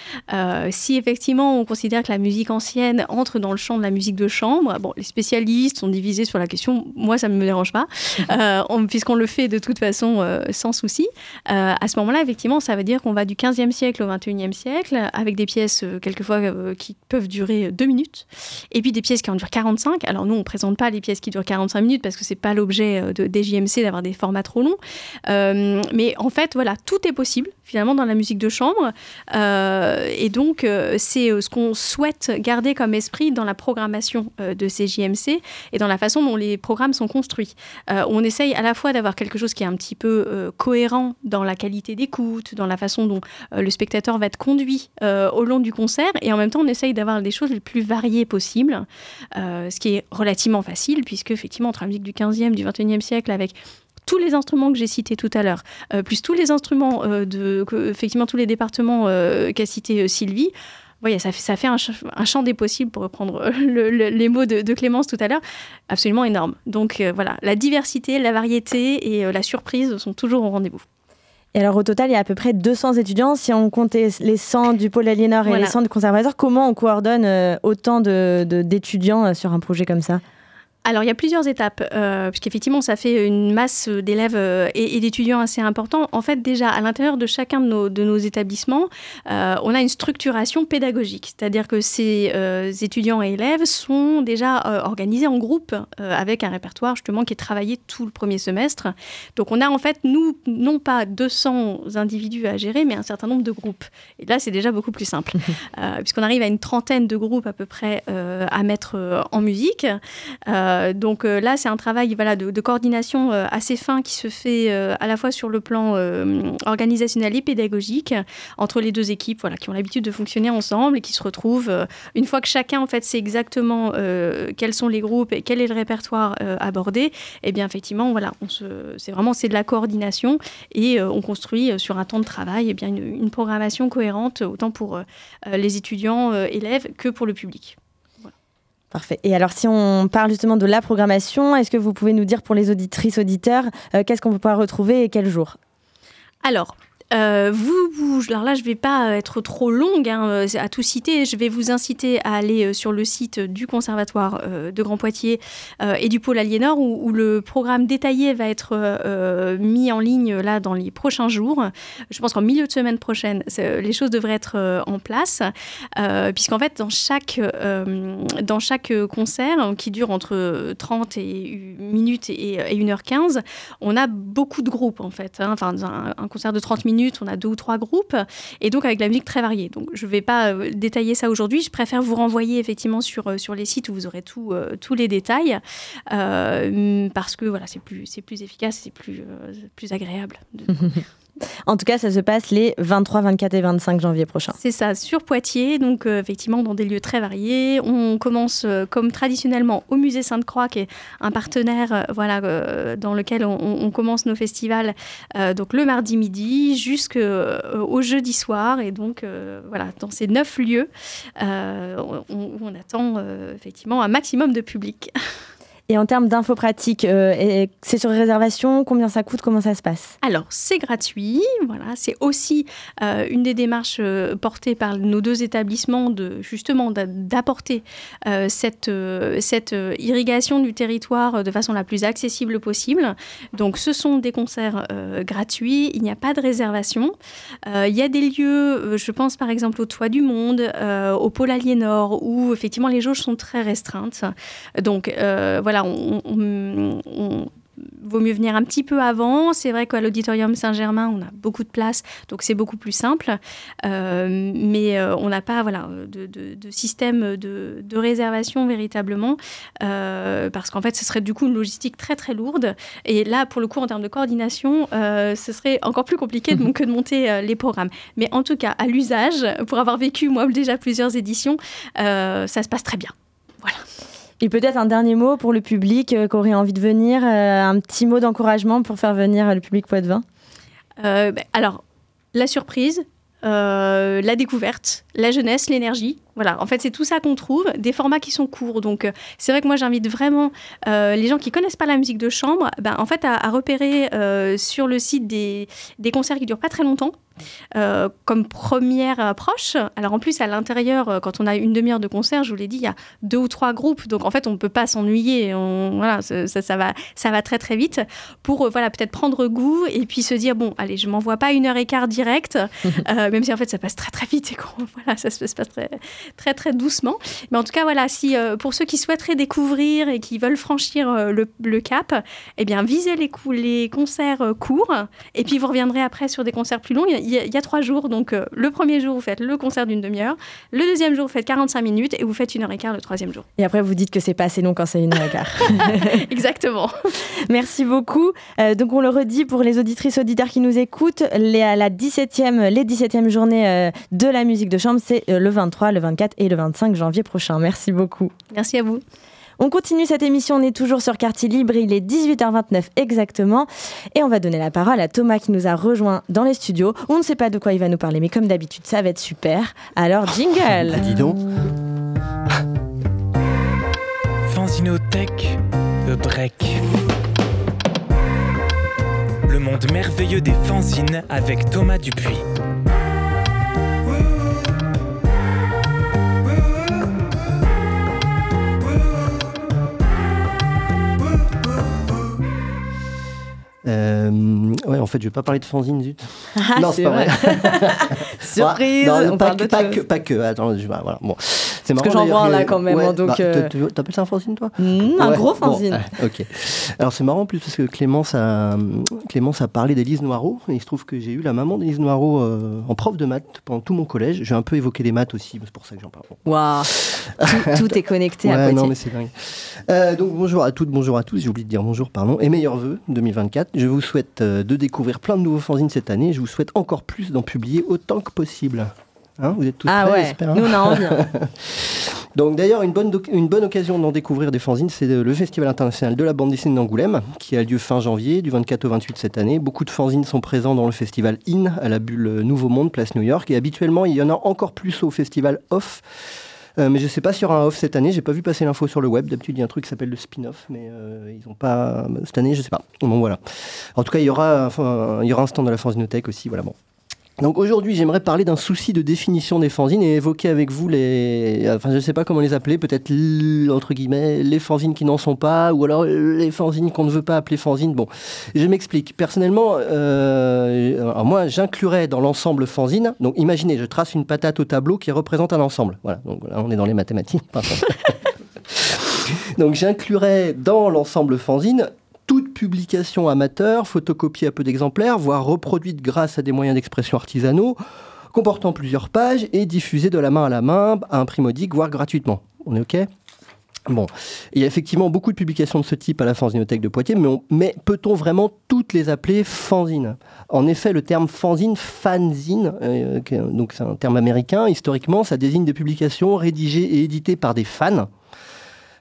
si effectivement on considère que la musique ancienne entre dans le champ de la musique de chambre, bon, les spécialistes sont divisés sur la question. Moi, ça ne me dérange pas, puisqu'on le fait de toute façon sans souci. à ce moment-là, effectivement, ça veut dire qu'on va du 15e siècle au 21e siècle, avec des pièces quelquefois qui peuvent durer deux minutes, et puis des pièces qui en durent 45. Alors nous, on ne présente pas les pièces qui durent 45 minutes parce que c'est pas l'objet euh, de, des JMC d'avoir des formats trop longs. Euh, mais en fait, voilà, tout est possible finalement dans la musique de chambre. Euh, et donc, c'est ce qu'on souhaite garder comme esprit dans la programmation de ces JMC et dans la façon dont les programmes sont construits. on essaye à la fois d'avoir quelque chose qui est un petit peu cohérent dans la qualité d'écoute, dans la façon dont le spectateur va être conduit au long du concert, et en même temps, on essaye d'avoir des choses les plus variées possibles. Euh, ce qui est relativement facile, puisque effectivement, entre la musique du 15e, du 21e siècle, avec tous les instruments que j'ai cités tout à l'heure, euh, plus tous les instruments euh, de, effectivement, tous les départements qu'a cité Sylvie, voyez, ça fait, ça fait un, champ des possibles, pour reprendre les mots de, Clémence tout à l'heure, absolument énorme. Donc voilà, la diversité, la variété et la surprise sont toujours au rendez-vous. Et alors au total, il y a à peu près 200 étudiants. Si on comptait les 100 du pôle Aliénor et les 100 du conservatoire, comment on coordonne euh, autant d'étudiants de, euh, sur un projet comme ça? Alors, il y a plusieurs étapes, euh, puisqu'effectivement, ça fait une masse d'élèves euh, et, d'étudiants assez importants. En fait, déjà, à l'intérieur de chacun de nos, de nos établissements, euh, on a une structuration pédagogique, c'est-à-dire que ces étudiants et élèves sont déjà organisés en groupe avec un répertoire justement qui est travaillé tout le premier semestre. Donc, on a en fait, nous, non pas 200 individus à gérer, mais un certain nombre de groupes. Et là, c'est déjà beaucoup plus simple, puisqu'on arrive à une trentaine de groupes à peu près à mettre en musique. Donc là, c'est un travail de, coordination assez fin qui se fait à la fois sur le plan organisationnel et pédagogique entre les deux équipes qui ont l'habitude de fonctionner ensemble et qui se retrouvent une fois que chacun en fait sait exactement quels sont les groupes et quel est le répertoire abordé. Eh bien effectivement, c'est vraiment de la coordination et on construit sur un temps de travail eh une programmation cohérente autant pour les étudiants, élèves que pour le public. Parfait. Et alors, si on parle justement de la programmation, est-ce que vous pouvez nous dire pour les auditrices, auditeurs, euh, qu'est-ce qu'on peut pouvoir retrouver et quel jour? Alors, euh, vous, vous, alors là, je ne vais pas être trop longue hein, euh, à tout citer. Je vais vous inciter à aller euh, sur le site du Conservatoire de Grand Poitiers et du Pôle Aliénor, où, le programme détaillé va être mis en ligne là dans les prochains jours. Je pense qu'en milieu de semaine prochaine, les choses devraient être en place, puisqu'en fait, dans chaque, dans chaque concert hein, qui dure entre 30 et minutes et, 1h15, on a beaucoup de groupes en fait. Hein. Enfin, un, un concert de 30 minutes on a deux ou trois groupes, et donc avec la musique très variée. Donc je ne vais pas euh, détailler ça aujourd'hui, je préfère vous renvoyer effectivement sur, euh, sur les sites où vous aurez euh, tous les détails, parce que voilà, c'est plus, plus efficace, c'est plus, plus agréable. En tout cas, ça se passe les 23, 24 et 25 janvier prochains. C'est ça, sur Poitiers, donc euh, effectivement dans des lieux très variés. On commence euh, comme traditionnellement au musée Sainte-Croix, qui est un partenaire euh, voilà, dans lequel on, commence nos festivals donc le mardi midi jusqu'au jeudi soir. Et donc voilà, dans ces neuf lieux, on, on, attend effectivement un maximum de public. Et en termes d'infos pratiques, euh, c'est sur réservation Combien ça coûte Comment ça se passe? Alors, c'est gratuit. Voilà, c'est aussi euh, une des démarches euh, portées par nos deux établissements de justement d'apporter cette, cette irrigation du territoire de façon la plus accessible possible. Donc, ce sont des concerts gratuits. Il n'y a pas de réservation. il y a des lieux, je pense par exemple au Toit du Monde, au Pôle Aliénor, où effectivement les jauges sont très restreintes. Donc, voilà on, vaut mieux venir un petit peu avant. C'est vrai qu'à l'auditorium Saint-Germain, on a beaucoup de place, donc c'est beaucoup plus simple. Euh, mais euh, on n'a pas voilà, de, système de, réservation véritablement, euh, parce qu'en fait, ce serait du coup une logistique très très lourde. Et là, pour le coup, en termes de coordination, ce serait encore plus compliqué que de monter les programmes. Mais en tout cas, à l'usage, pour avoir vécu moi déjà plusieurs éditions, ça se passe très bien. Voilà. Et peut-être un dernier mot pour le public euh, qui aurait envie de venir, euh, un petit mot d'encouragement pour faire venir le public poitevin? Euh, ben, Alors, la surprise, la découverte, la jeunesse, l'énergie. Voilà, en fait, c'est tout ça qu'on trouve, des formats qui sont courts. Donc, c'est vrai que moi, j'invite vraiment les gens qui connaissent pas la musique de chambre, ben, en fait, à, repérer sur le site des, des concerts qui durent pas très longtemps. Euh, comme première approche. Alors en plus, à l'intérieur, euh, quand on a une demi-heure de concert, je vous l'ai dit, il y a deux ou trois groupes. Donc en fait, on ne peut pas s'ennuyer. Voilà, ça, ça, va, ça va très très vite pour euh, voilà, peut-être prendre goût et puis se dire, bon, allez, je m'envoie pas une heure et quart direct, même si en fait ça passe très très vite et voilà, ça se passe très très très doucement. Mais en tout cas, voilà, si pour ceux qui souhaiteraient découvrir et qui veulent franchir le, le, cap, eh bien, visez les, les concerts courts et puis vous reviendrez après sur des concerts plus longs il y, a trois jours. Donc, euh, le premier jour, vous faites le concert d'une demi-heure. Le deuxième jour, vous faites 45 minutes et vous faites une heure et quart le troisième jour. Et après, vous dites que c'est pas assez long quand c'est une heure et quart. Exactement. Merci beaucoup. Euh, donc, on le redit pour les auditrices auditeurs qui nous écoutent, les, la 17e, les 17e journées euh, de la musique de chambre, c'est le 23, le 24 et le 25 janvier prochain. Merci beaucoup. Merci à vous. On continue cette émission, on est toujours sur Quartier Libre, il est 18h29 exactement. Et on va donner la parole à Thomas qui nous a rejoint dans les studios. On ne sait pas de quoi il va nous parler, mais comme d'habitude, ça va être super. Alors, jingle Dis donc Fanzinothèque de Break. Le monde merveilleux des fanzines avec Thomas Dupuis. Euh, ouais, en fait, je vais pas parler de fanzine, zut. Ah, non, c'est pas vrai. Surprise on pas, parle que, pas, que, pas que, Attends, voilà, bon. C'est Parce que j'en vois un là quand même. Hein, donc, bah, euh... T'appelles ça un fanzine, toi? Mmh, Un gros fanzine. ok. Alors c'est marrant en plus parce que Clémence a, Clémence a parlé d'Élise Noireau. Et il se trouve que j'ai eu la maman d'Élise Noireau euh, en prof de maths pendant tout mon collège. J'ai un peu évoqué les maths aussi, c'est pour ça que j'en parle. Waouh tout, tout, est connecté ouais, à Poitiers. non mais c'est dingue. Donc bonjour à toutes, bonjour à tous. J'ai oublié de dire bonjour, pardon. Et meilleurs vœux 2024. Je vous souhaite euh, de découvrir plein de nouveaux fanzines cette année. Je vous souhaite encore plus d'en publier autant que possible. Hein, vous êtes tous ah prêts, ouais. Nous on a envie. Hein. Donc d'ailleurs, une bonne, une bonne occasion d'en découvrir des fanzines, c'est le Festival international de la bande dessinée d'Angoulême, qui a lieu fin janvier, du 24 au 28 cette année. Beaucoup de fanzines sont présents dans le festival IN, à la bulle Nouveau Monde, place New York. Et habituellement, il y en a encore plus au festival OFF. Euh, mais je ne sais pas s'il y aura un off cette année. J'ai pas vu passer l'info sur le web. D'habitude, il y a un truc qui s'appelle le spin-off, mais euh, ils ont pas. Cette année, je sais pas. Bon, voilà. En tout cas, il y aura, enfin, il y aura un stand de la Fanzinothèque aussi. Voilà, bon. Donc aujourd'hui, j'aimerais parler d'un souci de définition des fanzines et évoquer avec vous les, enfin je ne sais pas comment les appeler, peut-être entre guillemets les fanzines qui n'en sont pas, ou alors les fanzines qu'on ne veut pas appeler fanzines. Bon, je m'explique. Personnellement, euh, moi j'inclurais dans l'ensemble fanzine. Donc imaginez, je trace une patate au tableau qui représente un ensemble. Voilà. Donc là, on est dans les mathématiques. donc j'inclurais dans l'ensemble fanzine toute publication amateur, photocopiée à peu d'exemplaires, voire reproduite grâce à des moyens d'expression artisanaux, comportant plusieurs pages et diffusée de la main à la main à un prix voire gratuitement. On est OK? Bon, il y a effectivement beaucoup de publications de ce type à la Fanzinothèque de Poitiers, mais, mais peut-on vraiment toutes les appeler fanzines? En effet, le terme fanzine, fanzine, euh, donc c'est un terme américain, historiquement, ça désigne des publications rédigées et éditées par des fans,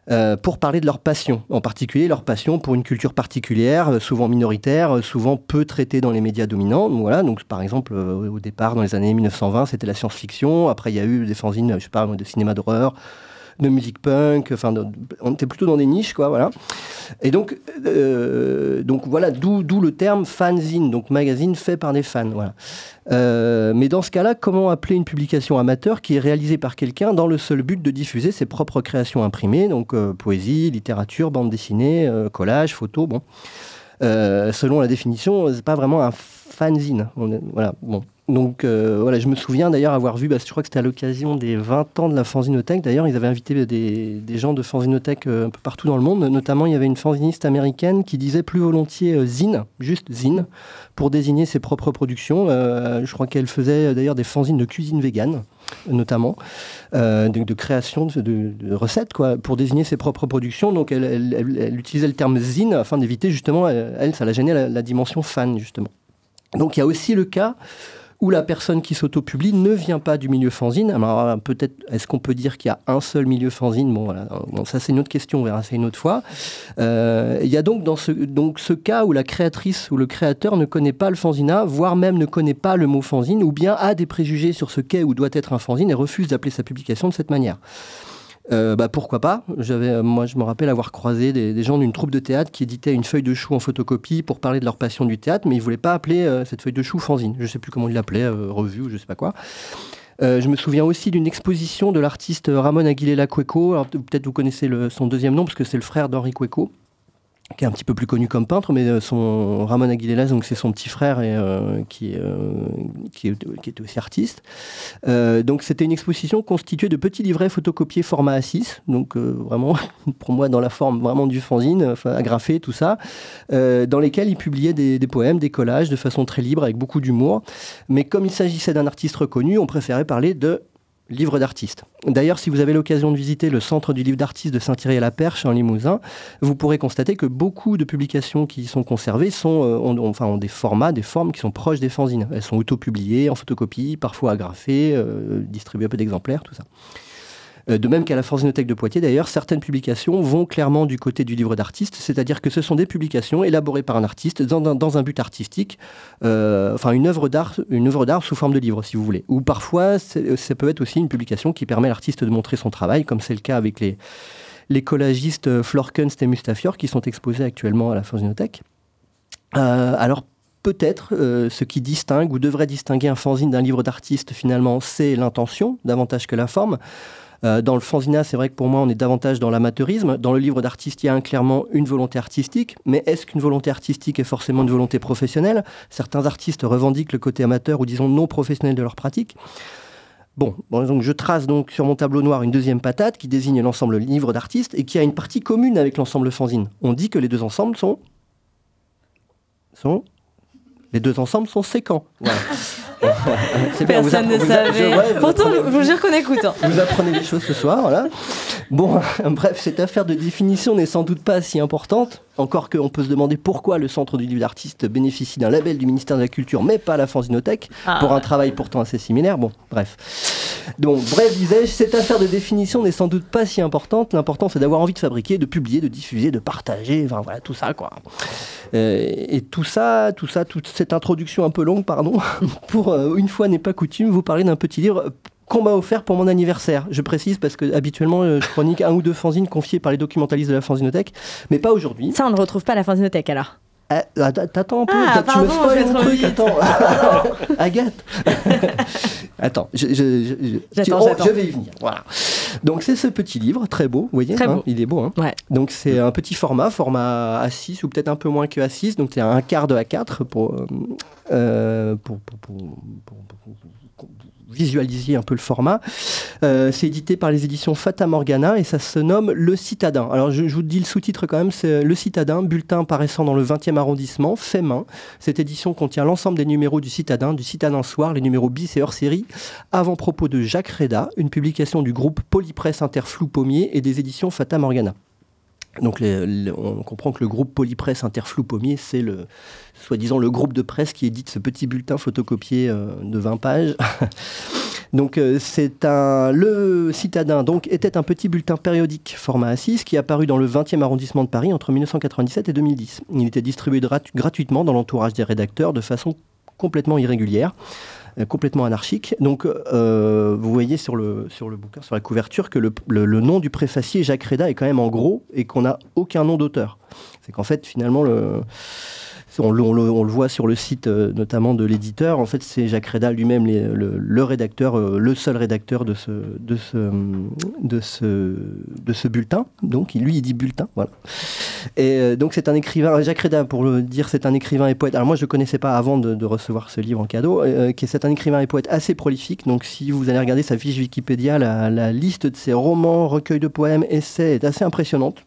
euh, pour parler de leur passion, en particulier leur passion pour une culture particulière, euh, souvent minoritaire, euh, souvent peu traitée dans les médias dominants. Voilà, donc par exemple, au départ, dans les années 1920, c'était la science-fiction. Après, il y a eu des fanzines, je sais de cinéma d'horreur, de musique punk. Enfin, on était plutôt dans des niches, quoi. Voilà. Et donc, euh, donc voilà, d'où le terme fanzine, donc magazine fait par des fans. Voilà. Euh, mais dans ce cas-là, comment appeler une publication amateur qui est réalisée par quelqu'un dans le seul but de diffuser ses propres créations imprimées, donc euh, poésie, littérature, bande dessinée, collage, photo, bon. selon la définition, c'est pas vraiment un fanzine. voilà, bon. Donc euh, voilà, je me souviens d'ailleurs avoir vu, bah, je crois que c'était à l'occasion des 20 ans de la fanzinothèque. D'ailleurs, ils avaient invité des, gens de fanzinothèque euh, un peu partout dans le monde. Notamment, il y avait une fanziniste américaine qui disait plus volontiers euh, zine, juste zine, pour désigner ses propres productions. je crois qu'elle faisait d'ailleurs des fanzines de cuisine végane notamment, de, création de, recettes, quoi, pour désigner ses propres productions. Donc elle, utilisait le terme zine afin d'éviter justement, elle, ça la gênait la, dimension fan, justement. Donc il y a aussi le cas où la personne qui s'auto-publie ne vient pas du milieu fanzine. Alors peut-être, est-ce qu'on peut dire qu'il y a un seul milieu fanzine? Bon, voilà, ça c'est une autre question, on verra ça une autre fois. Euh, il y a donc dans ce, donc ce cas où la créatrice ou le créateur ne connaît pas le fanzina, voire même ne connaît pas le mot fanzine, ou bien a des préjugés sur ce qu'est ou doit être un fanzine et refuse d'appeler sa publication de cette manière. Euh, bah, pourquoi pas J'avais, euh, moi, je me rappelle avoir croisé des, gens d'une troupe de théâtre qui éditaient une feuille de chou en photocopie pour parler de leur passion du théâtre, mais ils voulaient pas appeler euh, cette feuille de chou fanzine. Je sais plus comment ils l'appelaient, revue ou je sais pas quoi. je me souviens aussi d'une exposition de l'artiste Ramon Aguilera Cueco. Peut-être vous connaissez son deuxième nom parce c'est le frère d'Henri Cueco qui est un petit peu plus connu comme peintre, mais euh, son Ramon Aguilera, donc c'est son petit frère et, euh, qui, euh, est, aussi artiste. donc c'était une exposition constituée de petits livrets photocopiés format A6, donc vraiment pour moi dans la forme vraiment du fanzine, agrafé tout ça, dans lesquels il publiait des, des, poèmes, des collages de façon très libre avec beaucoup d'humour. Mais comme il s'agissait d'un artiste reconnu, on préférait parler de livre d'artiste. D'ailleurs, si vous avez l'occasion de visiter le centre du livre d'artiste de Saint-Thierry-à-la-Perche en Limousin, vous pourrez constater que beaucoup de publications qui y sont conservées sont, euh, ont des formats, des formes qui sont proches des fanzines. Elles sont auto-publiées, en photocopie, parfois agrafées, euh, distribuées à peu d'exemplaires, tout ça. Euh, de même qu'à la Fanzinothèque de Poitiers, d'ailleurs, certaines publications vont clairement du côté du livre d'artiste, c'est-à-dire que ce sont des publications élaborées par un artiste dans, un but artistique, euh, enfin une œuvre d'art, sous forme de livre, si vous voulez. Ou parfois, ça peut être aussi une publication qui permet à l'artiste de montrer son travail, comme c'est le cas avec les, les collagistes Flor Kunst et Mustafior qui sont exposés actuellement à la Fanzinothèque. Euh, alors peut-être ce qui distingue ou devrait distinguer un fanzine d'un livre d'artiste finalement, c'est l'intention davantage que la forme. Euh, dans le fanzina, c'est vrai que pour moi, on est davantage dans l'amateurisme. Dans le livre d'artiste, il y a clairement une volonté artistique. Mais est-ce qu'une volonté artistique est forcément une volonté professionnelle? Certains artistes revendiquent le côté amateur ou disons non professionnel de leur pratique. Bon, donc je trace donc sur mon tableau noir une deuxième patate qui désigne l'ensemble livre d'artistes et qui a une partie commune avec l'ensemble fanzine. On dit que les deux ensembles sont sont les deux ensembles sont séquents. Voilà. C'est bien, vous Personne ne savait. je- ouais, vous Pourtant, apprenez- je vous jure qu'on écoute. hein. Vous apprenez des choses ce soir, voilà. Bon, bref, cette affaire de définition n'est sans doute pas si importante. Encore qu'on peut se demander pourquoi le Centre du livre d'artiste bénéficie d'un label du ministère de la Culture, mais pas la Fanzinothèque, Ah. pour un travail pourtant assez similaire. Bon, bref. Donc, bref, disais-je, cette affaire de définition n'est sans doute pas si importante. L'important, c'est d'avoir envie de fabriquer, de publier, de diffuser, de partager, enfin voilà, tout ça, quoi. Euh, et tout ça, tout ça, toute cette introduction un peu longue, pardon, pour une fois n'est pas coutume, vous parler d'un petit livre qu'on m'a offert pour mon anniversaire. Je précise parce que habituellement, euh, je chronique un ou deux fanzines confiées par les documentalistes de la Fanzinothèque, mais pas aujourd'hui. Ça, on ne retrouve pas à la Fanzinothèque alors. Ah, att- T'attends un peu, Ah, tu me spoil truc, vite. attends. Agathe. attends, je, oh, vais y venir. Voilà. Donc c'est ce petit livre, très beau, vous voyez, Très hein, beau. il est beau. hein. Ouais. Donc c'est un petit format, format A6 ou peut-être un peu moins que A6, donc c'est un quart de A4 pour, euh, euh, pour, pour, pour- visualiser un peu le format. Euh, c'est édité par les éditions Fata Morgana et ça se nomme Le Citadin. Alors je, je vous dis le sous-titre quand même, c'est Le Citadin, bulletin paraissant dans le 20e arrondissement, fait main. Cette édition contient l'ensemble des numéros du Citadin, du Citadin Soir, les numéros bis et hors série, avant-propos de Jacques Reda, une publication du groupe Polypresse Interflou Pommier et des éditions Fata Morgana. Donc on comprend que le groupe Polypresse Interflou Pommier, c'est le soi-disant le groupe de presse qui édite ce petit bulletin photocopié euh, de 20 pages. donc euh, c'est un le Citadin donc était un petit bulletin périodique format A6 qui apparu dans le 20e arrondissement de Paris entre 1997 et 2010. Il était distribué gratu- gratuitement dans l'entourage des rédacteurs de façon complètement irrégulière complètement anarchique. Donc, euh, vous voyez sur le, sur le bouquin, sur la couverture, que le, le- le nom du préfacier Jacques Reda est quand même en gros et qu'on n'a aucun nom d'auteur. C'est qu'en fait, finalement, le, on, le, voit sur le site euh, notamment de l'éditeur. En fait, c'est Jacques Reda lui-même, le, rédacteur, euh, le seul rédacteur de ce, bulletin. Donc, lui, il dit bulletin, voilà. Et euh, donc, c'est un écrivain, Jacques Reda, pour le dire, c'est un écrivain et poète. Alors, moi, je ne connaissais pas avant de, recevoir ce livre en cadeau, qui est c'est un écrivain et poète assez prolifique. Donc, si vous allez regarder sa fiche Wikipédia, la liste de ses romans, recueils de poèmes, essais est assez impressionnante.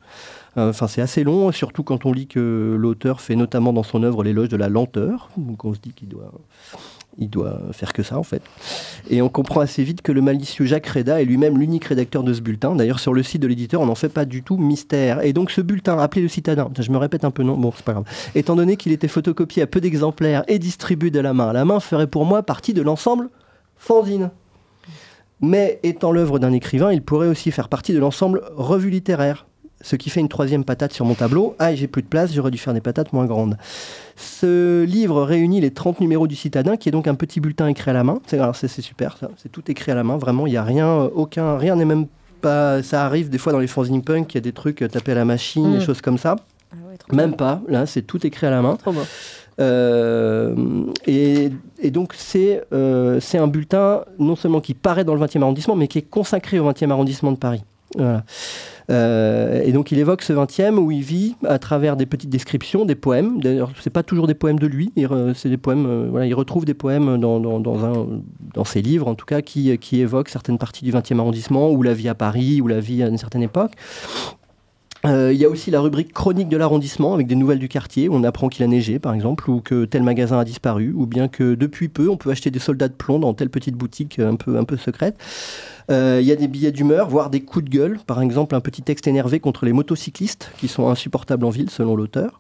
Euh, Enfin, c'est assez long, surtout quand on lit que l'auteur fait notamment dans son œuvre l'éloge de la lenteur. Donc, on se dit qu'il doit, il doit faire que ça, en fait. Et on comprend assez vite que le malicieux Jacques Reda est lui-même l'unique rédacteur de ce bulletin. D'ailleurs, sur le site de l'éditeur, on n'en fait pas du tout mystère. Et donc, ce bulletin, appelé le Citadin, je me répète un peu, non? Bon, c'est pas grave. Étant donné qu'il était photocopié à peu d'exemplaires et distribué de la main à la main, ferait pour moi partie de l'ensemble fanzine. Mais étant l'œuvre d'un écrivain, il pourrait aussi faire partie de l'ensemble revue littéraire. Ce qui fait une troisième patate sur mon tableau. Ah, j'ai plus de place, j'aurais dû faire des patates moins grandes. Ce livre réunit les 30 numéros du Citadin, qui est donc un petit bulletin écrit à la main. C'est, alors c'est, c'est super, ça. C'est tout écrit à la main, vraiment. Il n'y a rien, euh, aucun, rien n'est même pas. Ça arrive des fois dans les fanzine punk, il y a des trucs euh, tapés à la machine, Mm. des choses comme ça. Même pas. Là, c'est tout écrit à la main. Trop. Euh, et, et donc, c'est euh, c'est un bulletin non seulement qui paraît dans le 20e arrondissement, mais qui est consacré au 20e arrondissement de Paris. Voilà. Euh, et donc, il évoque ce 20e où il vit à travers des petites descriptions, des poèmes. D'ailleurs, c'est pas toujours des poèmes de lui. C'est des poèmes. euh, il retrouve des poèmes dans, ses livres, en tout cas, qui, qui évoquent certaines parties du 20e arrondissement, ou la vie à Paris, ou la vie à une certaine époque. Euh, il y a aussi la rubrique chronique de l'arrondissement avec des nouvelles du quartier. où On apprend qu'il a neigé, par exemple, ou que tel magasin a disparu, ou bien que depuis peu, on peut acheter des soldats de plomb dans telle petite boutique un peu, un peu secrète. Euh, Il y a des billets d'humeur, voire des coups de gueule. Par exemple, un petit texte énervé contre les motocyclistes qui sont insupportables en ville, selon l'auteur.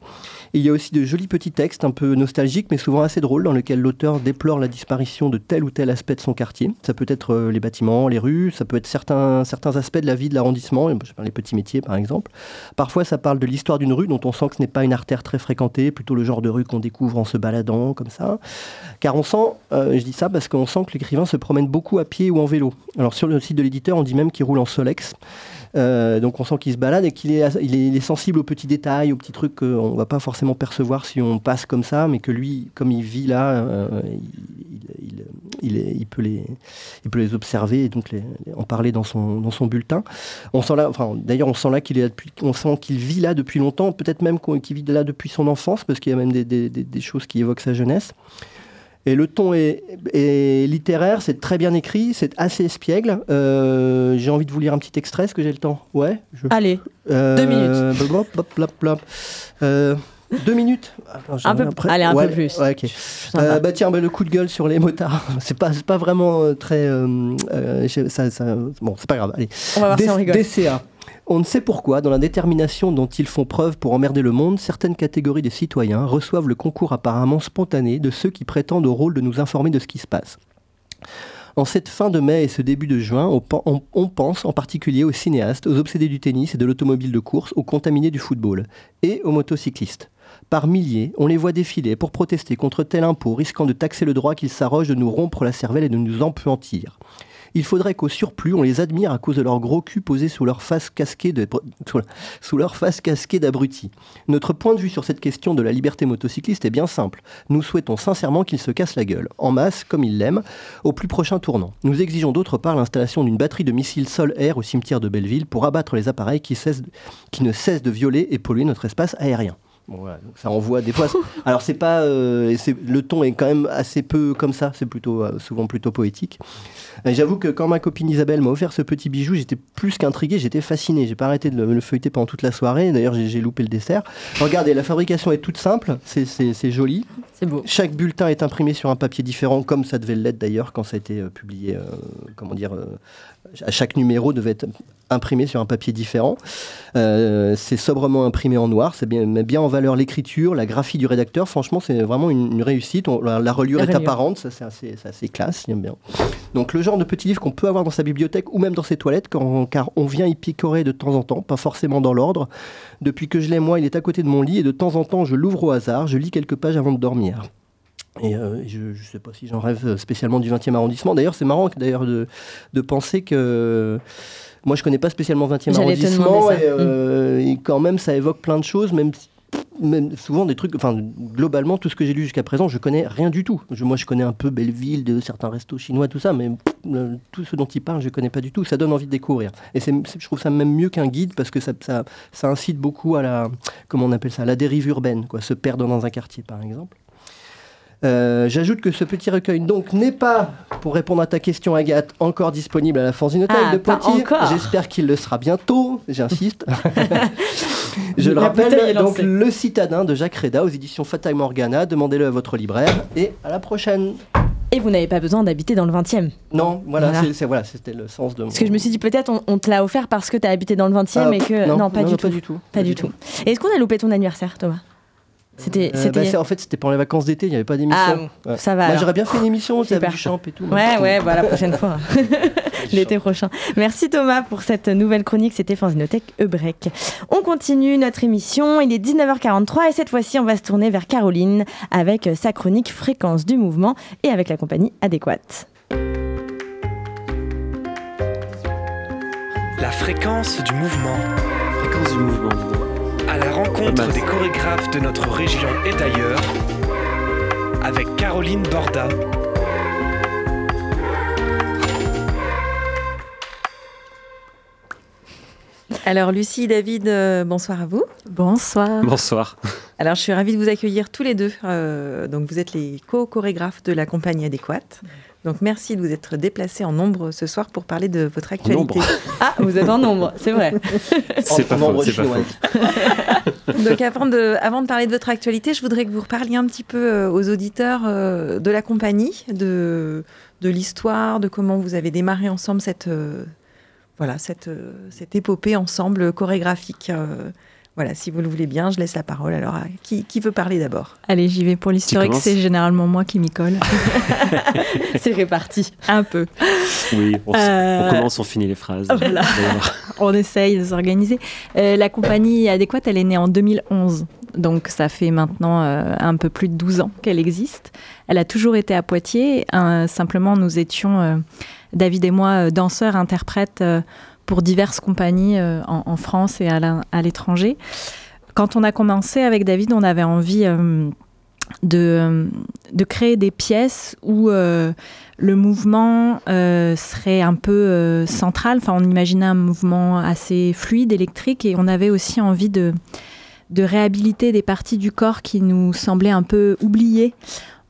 Il y a aussi de jolis petits textes un peu nostalgiques, mais souvent assez drôles, dans lesquels l'auteur déplore la disparition de tel ou tel aspect de son quartier. Ça peut être euh, les bâtiments, les rues, ça peut être certains, certains aspects de la vie de l'arrondissement, les petits métiers par exemple. Parfois, ça parle de l'histoire d'une rue dont on sent que ce n'est pas une artère très fréquentée, plutôt le genre de rue qu'on découvre en se baladant, comme ça. Car on sent, euh, je dis ça parce qu'on sent que l'écrivain se promène beaucoup à pied ou en vélo. Alors sur le site de l'éditeur, on dit même qu'il roule en Solex. Euh, donc on sent qu'il se balade et qu'il est, il est, sensible aux petits détails, aux petits trucs qu'on ne va pas forcément percevoir si on passe comme ça, mais que lui, comme il vit là, euh, il, il- est- il peut les, il peut les observer et donc en parler dans son, dans son bulletin. On sent là, enfin, d'ailleurs, on sent là qu'il est depuis, on sent qu'il vit là depuis longtemps, peut-être même qu'il vit là depuis son enfance, parce qu'il y a même des- des- des choses qui évoquent sa jeunesse. Et le ton est, est littéraire, c'est très bien écrit, c'est assez espiègle. Euh, j'ai envie de vous lire un petit extrait, est-ce que j'ai le temps? Ouais je- Allez, Euh, deux minutes. blop, blop, blop, blop. Euh, deux minutes Un peu- allez, un ouais, peu plus. ouais, ok. sympa. Euh, bah tiens, bah, le coup de gueule sur les motards, c'est pas, pas vraiment très. ça- bon, c'est pas grave. Allez. on va voir si on rigole. DCA. On ne sait pourquoi, dans la détermination dont ils font preuve pour emmerder le monde, certaines catégories des citoyens reçoivent le concours apparemment spontané de ceux qui prétendent au rôle de nous informer de ce qui se passe. En cette fin de mai et ce début de juin, on pense en particulier aux cinéastes, aux obsédés du tennis et de l'automobile de course, aux contaminés du football et aux motocyclistes. Par milliers, on les voit défiler pour protester contre tel impôt, risquant de taxer le droit qu'ils s'arrogent de nous rompre la cervelle et de nous empuantir. Il faudrait qu'au surplus, on les admire à cause de leur gros cul posé sous leur face casquée de, sous- sous leur face casquée d'abrutis. Notre point de vue sur cette question de la liberté motocycliste est bien simple. Nous souhaitons sincèrement qu'ils se cassent la gueule, en masse, comme ils l'aiment, au plus prochain tournant. Nous exigeons d'autre part l'installation d'une batterie de missiles sol-air au cimetière de Belleville pour abattre les appareils qui, cessent- qui ne cessent de violer et polluer notre espace aérien. Bon, voilà, donc ça envoie des fois. Alors c'est pas, euh, c'est- le ton est quand même assez peu comme ça. C'est plutôt euh, souvent plutôt poétique. Et J'avoue que quand ma copine Isabelle m'a offert ce petit bijou, j'étais plus qu'intrigué, j'étais fasciné. J'ai pas arrêté de le, le feuilleter pendant toute la soirée. D'ailleurs, j'ai loupé le dessert. Regardez, la fabrication est toute simple, c'est- joli. C'est beau. Chaque bulletin est imprimé sur un papier différent, comme ça devait l'être d'ailleurs quand ça a été euh, publié. euh, comment dire euh, à Chaque numéro devait être imprimé sur un papier différent. Euh, c'est sobrement imprimé en noir, c'est bien, met bien en valeur l'écriture, la graphie du rédacteur. Franchement, c'est vraiment une, une réussite. On- la, la reliure La est apparente, ça c'est assez, assez classe, j'aime bien. Donc le genre de petit livre qu'on peut avoir dans sa bibliothèque ou même dans ses toilettes, quand- car on vient y picorer de temps en temps, pas forcément dans l'ordre. Depuis que je l'ai moi, il est à côté de mon lit et de temps en temps je l'ouvre au hasard, je lis quelques pages avant de dormir. Et euh, je ne sais pas si j'en rêve spécialement du 20e arrondissement. D'ailleurs, c'est marrant d'ailleurs de, de penser que moi je connais pas spécialement le 20e J'allais te arrondissement et, euh, et quand même ça évoque plein de choses, même si- même souvent des trucs, enfin globalement tout ce que j'ai lu jusqu'à présent, je connais rien du tout. Je- moi je connais un peu Belleville, de certains restos chinois, tout ça, mais tout ce dont il parle, je connais pas du tout. Ça donne envie de découvrir. Et c'est, je trouve ça même mieux qu'un guide parce que ça, ça, ça incite beaucoup à la, comment on appelle ça, la dérive urbaine, quoi, se perdre dans un quartier par exemple. Euh, J'ajoute que ce petit recueil donc n'est pas, pour répondre à ta question Agathe, encore disponible à la Fanzinothèque Ah, de Poitiers. J'espère qu'il le sera bientôt, j'insiste. Je le rappelle, donc. Le Citadin de Jacques Reda aux éditions Fata Morgana. Demandez-le à votre libraire et à la prochaine. Et vous n'avez pas besoin d'habiter dans le 20e. Non, voilà, c'était le sens de mon... Parce que je me suis dit peut-être on, on te l'a offert parce que tu as habité dans le 20e Ah, et que non, pas, du, tout. pas du tout. Pas du tout. Et Est-ce qu'on a loupé ton anniversaire, Thomas? C'était Euh, c'était bah, en fait, c'était pendant les vacances d'été, il n'y avait pas d'émission. Ah, Ouais. ça va Moi, j'aurais bien fait une émission, tu du champ et tout. Ouais, ouais, bah, la prochaine fois. L'été prochain. Merci Thomas pour cette nouvelle chronique. C'était Fanzinothèque Ebrec. On continue notre émission. Il est 19h43 et cette fois-ci, on va se tourner vers Caroline avec sa chronique Fréquence du mouvement et avec la compagnie adéquate. La fréquence du mouvement. Fréquence du mouvement. À la rencontre mal. des chorégraphes de notre région et d'ailleurs. Avec Caroline Borda. Alors Lucie, David, euh, bonsoir à vous. Bonsoir. Bonsoir. Alors je suis ravie de vous accueillir tous les deux. Euh, donc vous êtes les co-chorégraphes de la compagnie adéquate. Donc merci de vous être déplacés en nombre ce soir pour parler de votre actualité. Ah, vous êtes en nombre, c'est vrai. C'est pas faux, c'est pas faux. Donc avant de, avant de parler de votre actualité, je voudrais que vous reparliez un petit peu euh, aux auditeurs euh, de la compagnie, de, de l'histoire, de comment vous avez démarré ensemble cette, euh, voilà, cette, cette épopée ensemble chorégraphique. Voilà, si vous le voulez bien, je laisse la parole. Alors, à qui, qui veut parler d'abord? Allez, j'y vais pour l'historique, c'est généralement moi qui m'y colle. C'est réparti. Un peu. Oui, on, s- Euh, on commence, on finit les phrases. voilà. On essaye de s'organiser. Euh, la compagnie adéquate, elle est née en 2011. Donc ça fait maintenant euh, un peu plus de 12 ans qu'elle existe. Elle a toujours été à Poitiers. Simplement, nous étions, euh, David et moi, danseurs, interprètes euh, pour diverses compagnies euh, en, France et à l'étranger. Quand on a commencé avec David, on avait envie euh, de, de créer des pièces où euh, le mouvement euh, serait un peu euh, central. Enfin, on imaginait un mouvement assez fluide, électrique, et on avait aussi envie de réhabiliter des parties du corps qui nous semblaient un peu oubliées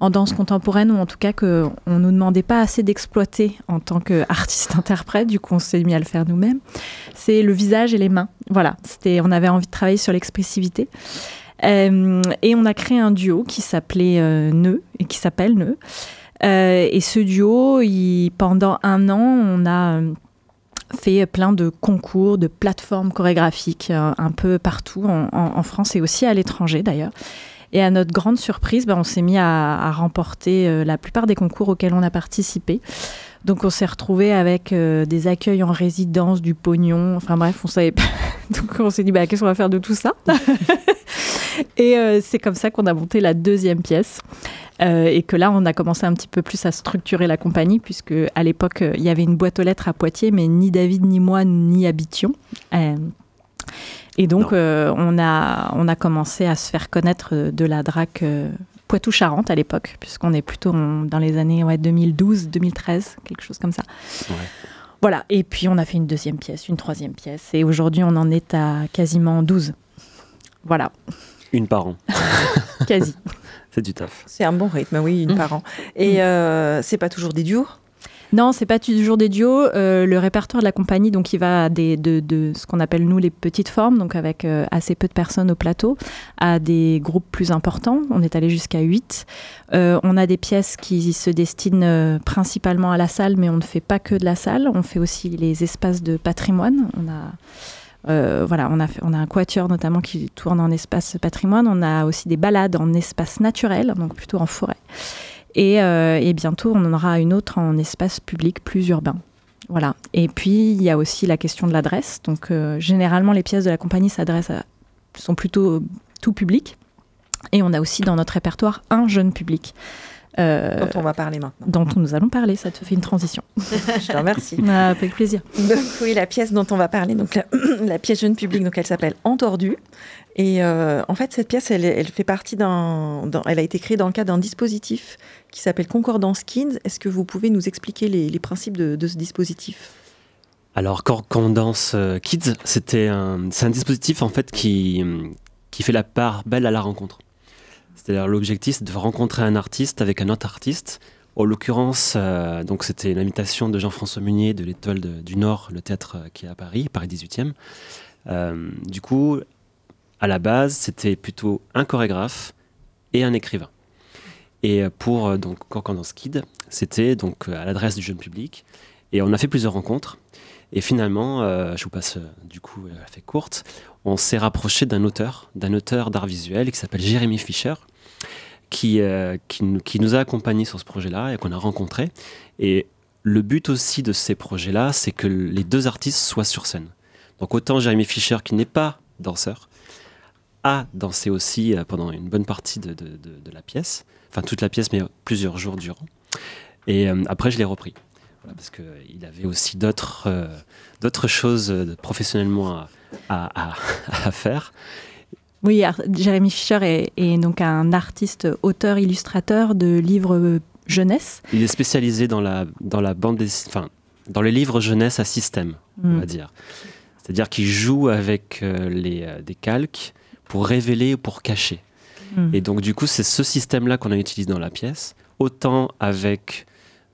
en danse contemporaine, ou en tout cas qu'on ne nous demandait pas assez d'exploiter en tant qu'artiste-interprète, du coup on s'est mis à le faire nous-mêmes, c'est le visage et les mains. Voilà, c'était, on avait envie de travailler sur l'expressivité. Euh, et on a créé un duo qui s'appelait euh, Nœud, et qui s'appelle Nœud. Euh, et ce duo, pendant un an, on a euh, fait plein de concours, de plateformes chorégraphiques un peu partout en- en France et aussi à l'étranger d'ailleurs. Et à notre grande surprise, ben, on s'est mis à, remporter euh, la plupart des concours auxquels on a participé. Donc on s'est retrouvé avec euh, des accueils en résidence, du pognon, enfin bref, on savait pas. Donc on s'est dit, bah, qu'est-ce qu'on va faire de tout ça? Et euh, c'est comme ça qu'on a monté la deuxième pièce. Et que là, on a commencé un petit peu plus à structurer la compagnie, puisque à l'époque, il y avait une boîte aux lettres à Poitiers, mais ni David, ni moi, n'y habitions. Et donc, euh, on, a, on a commencé à se faire connaître euh, de la DRAC euh, Poitou-Charentes à l'époque, puisqu'on est plutôt dans les années ouais, 2012, 2013, quelque chose comme ça. Voilà, et puis on a fait une deuxième pièce, une troisième pièce, et aujourd'hui on en est à quasiment 12. Voilà, Une par an. quasi. C'est du taf. C'est un bon rythme, oui, une par an. Et euh, c'est pas toujours des duos Non, c'est pas toujours des duos. Euh, le répertoire de la compagnie, donc, il va de, ce qu'on appelle nous les petites formes, donc avec euh, assez peu de personnes au plateau, à des groupes plus importants. On est allé jusqu'à 8. Euh, on a des pièces qui se destinent principalement à la salle, mais on ne fait pas que de la salle. On fait aussi les espaces de patrimoine. On a voilà, on a un quatuor notamment qui tourne en espace patrimoine. On a aussi des balades en espace naturel, donc plutôt en forêt. Et, euh, et bientôt, on en aura une autre en espace public plus urbain. Voilà. Et puis, il y a aussi la question de l'adresse. Donc, euh, généralement, les pièces de la compagnie s'adressent à, sont plutôt euh, tout public. Et on a aussi dans notre répertoire un jeune public. Euh, dont on va parler maintenant. dont nous allons parler. Ça te fait une transition. Je te remercie. Ah, avec plaisir. Donc, oui, la pièce dont on va parler, donc la, la pièce jeune public, donc elle s'appelle Entordu. Et euh, en fait, cette pièce, elle, elle fait partie d'un, elle a été créée dans le cadre d'un dispositif qui s'appelle Concordance Kids. Est-ce que vous pouvez nous expliquer les, les principes de, de ce dispositif? Alors, danse euh, Kids, c'était un, c'est un dispositif en fait qui, qui fait la part belle à la rencontre. C'est-à-dire l'objectif, c'est de rencontrer un artiste avec un autre artiste. En l'occurrence, euh, donc c'était une de Jean-François Munier de l'Étoile du Nord, le théâtre euh, qui est à Paris, Paris 18e. Euh, du coup, à la base, c'était plutôt un chorégraphe et un écrivain. Et pour donc Concordance Kid, c'était donc à l'adresse du jeune public. Et on a fait plusieurs rencontres. Et finalement, euh, je vous passe euh, du coup euh, la fait courte, on s'est rapproché d'un auteur, d'un auteur d'art visuel qui s'appelle Jérémy Fischer, qui, qui, nous- a accompagnés sur ce projet-là et qu'on a rencontré. Et le but aussi de ces projets-là, c'est que les deux artistes soient sur scène. Donc autant Jérémy Fischer, qui n'est pas danseur, a dansé aussi pendant une bonne partie de, la pièce, enfin toute la pièce, mais plusieurs jours durant. Et après, je l'ai repris. Voilà, parce qu'il avait aussi d'autres euh, choses euh, professionnellement à, à- à- à faire. Oui, Jérémy Fischer est, est donc un artiste, auteur, illustrateur de livres euh, jeunesse. Il est spécialisé dans la, dans la bande enfin, dans les livres jeunesse à système, on Mm. va dire. C'est-à-dire qu'il joue avec euh, les, euh, des calques pour révéler ou pour cacher. Mm. Et donc, du coup, c'est ce système-là qu'on a utilisé dans la pièce, autant avec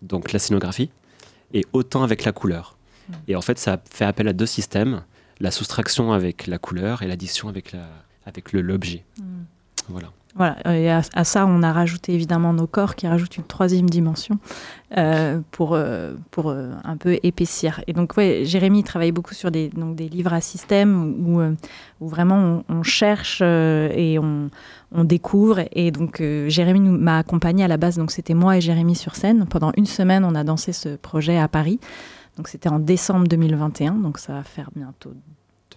donc, la scénographie et autant avec la couleur. Et en fait, ça fait appel à deux systèmes, la soustraction avec la couleur et l'addition avec la- avec le- l'objet. Voilà. Voilà, et à, ça, on a rajouté évidemment nos corps qui rajoutent une troisième dimension euh, pour, euh, pour euh, un peu épaissir. Et donc, ouais, Jérémy travaille beaucoup sur des, donc, des livres à système où, euh, où vraiment on, cherche euh, et on, on découvre. Et donc, euh, Jérémy m'a accompagné à la base, donc c'était moi et Jérémy sur scène. Pendant une semaine, on a dansé ce projet à Paris. Donc, c'était en décembre 2021, donc ça va faire bientôt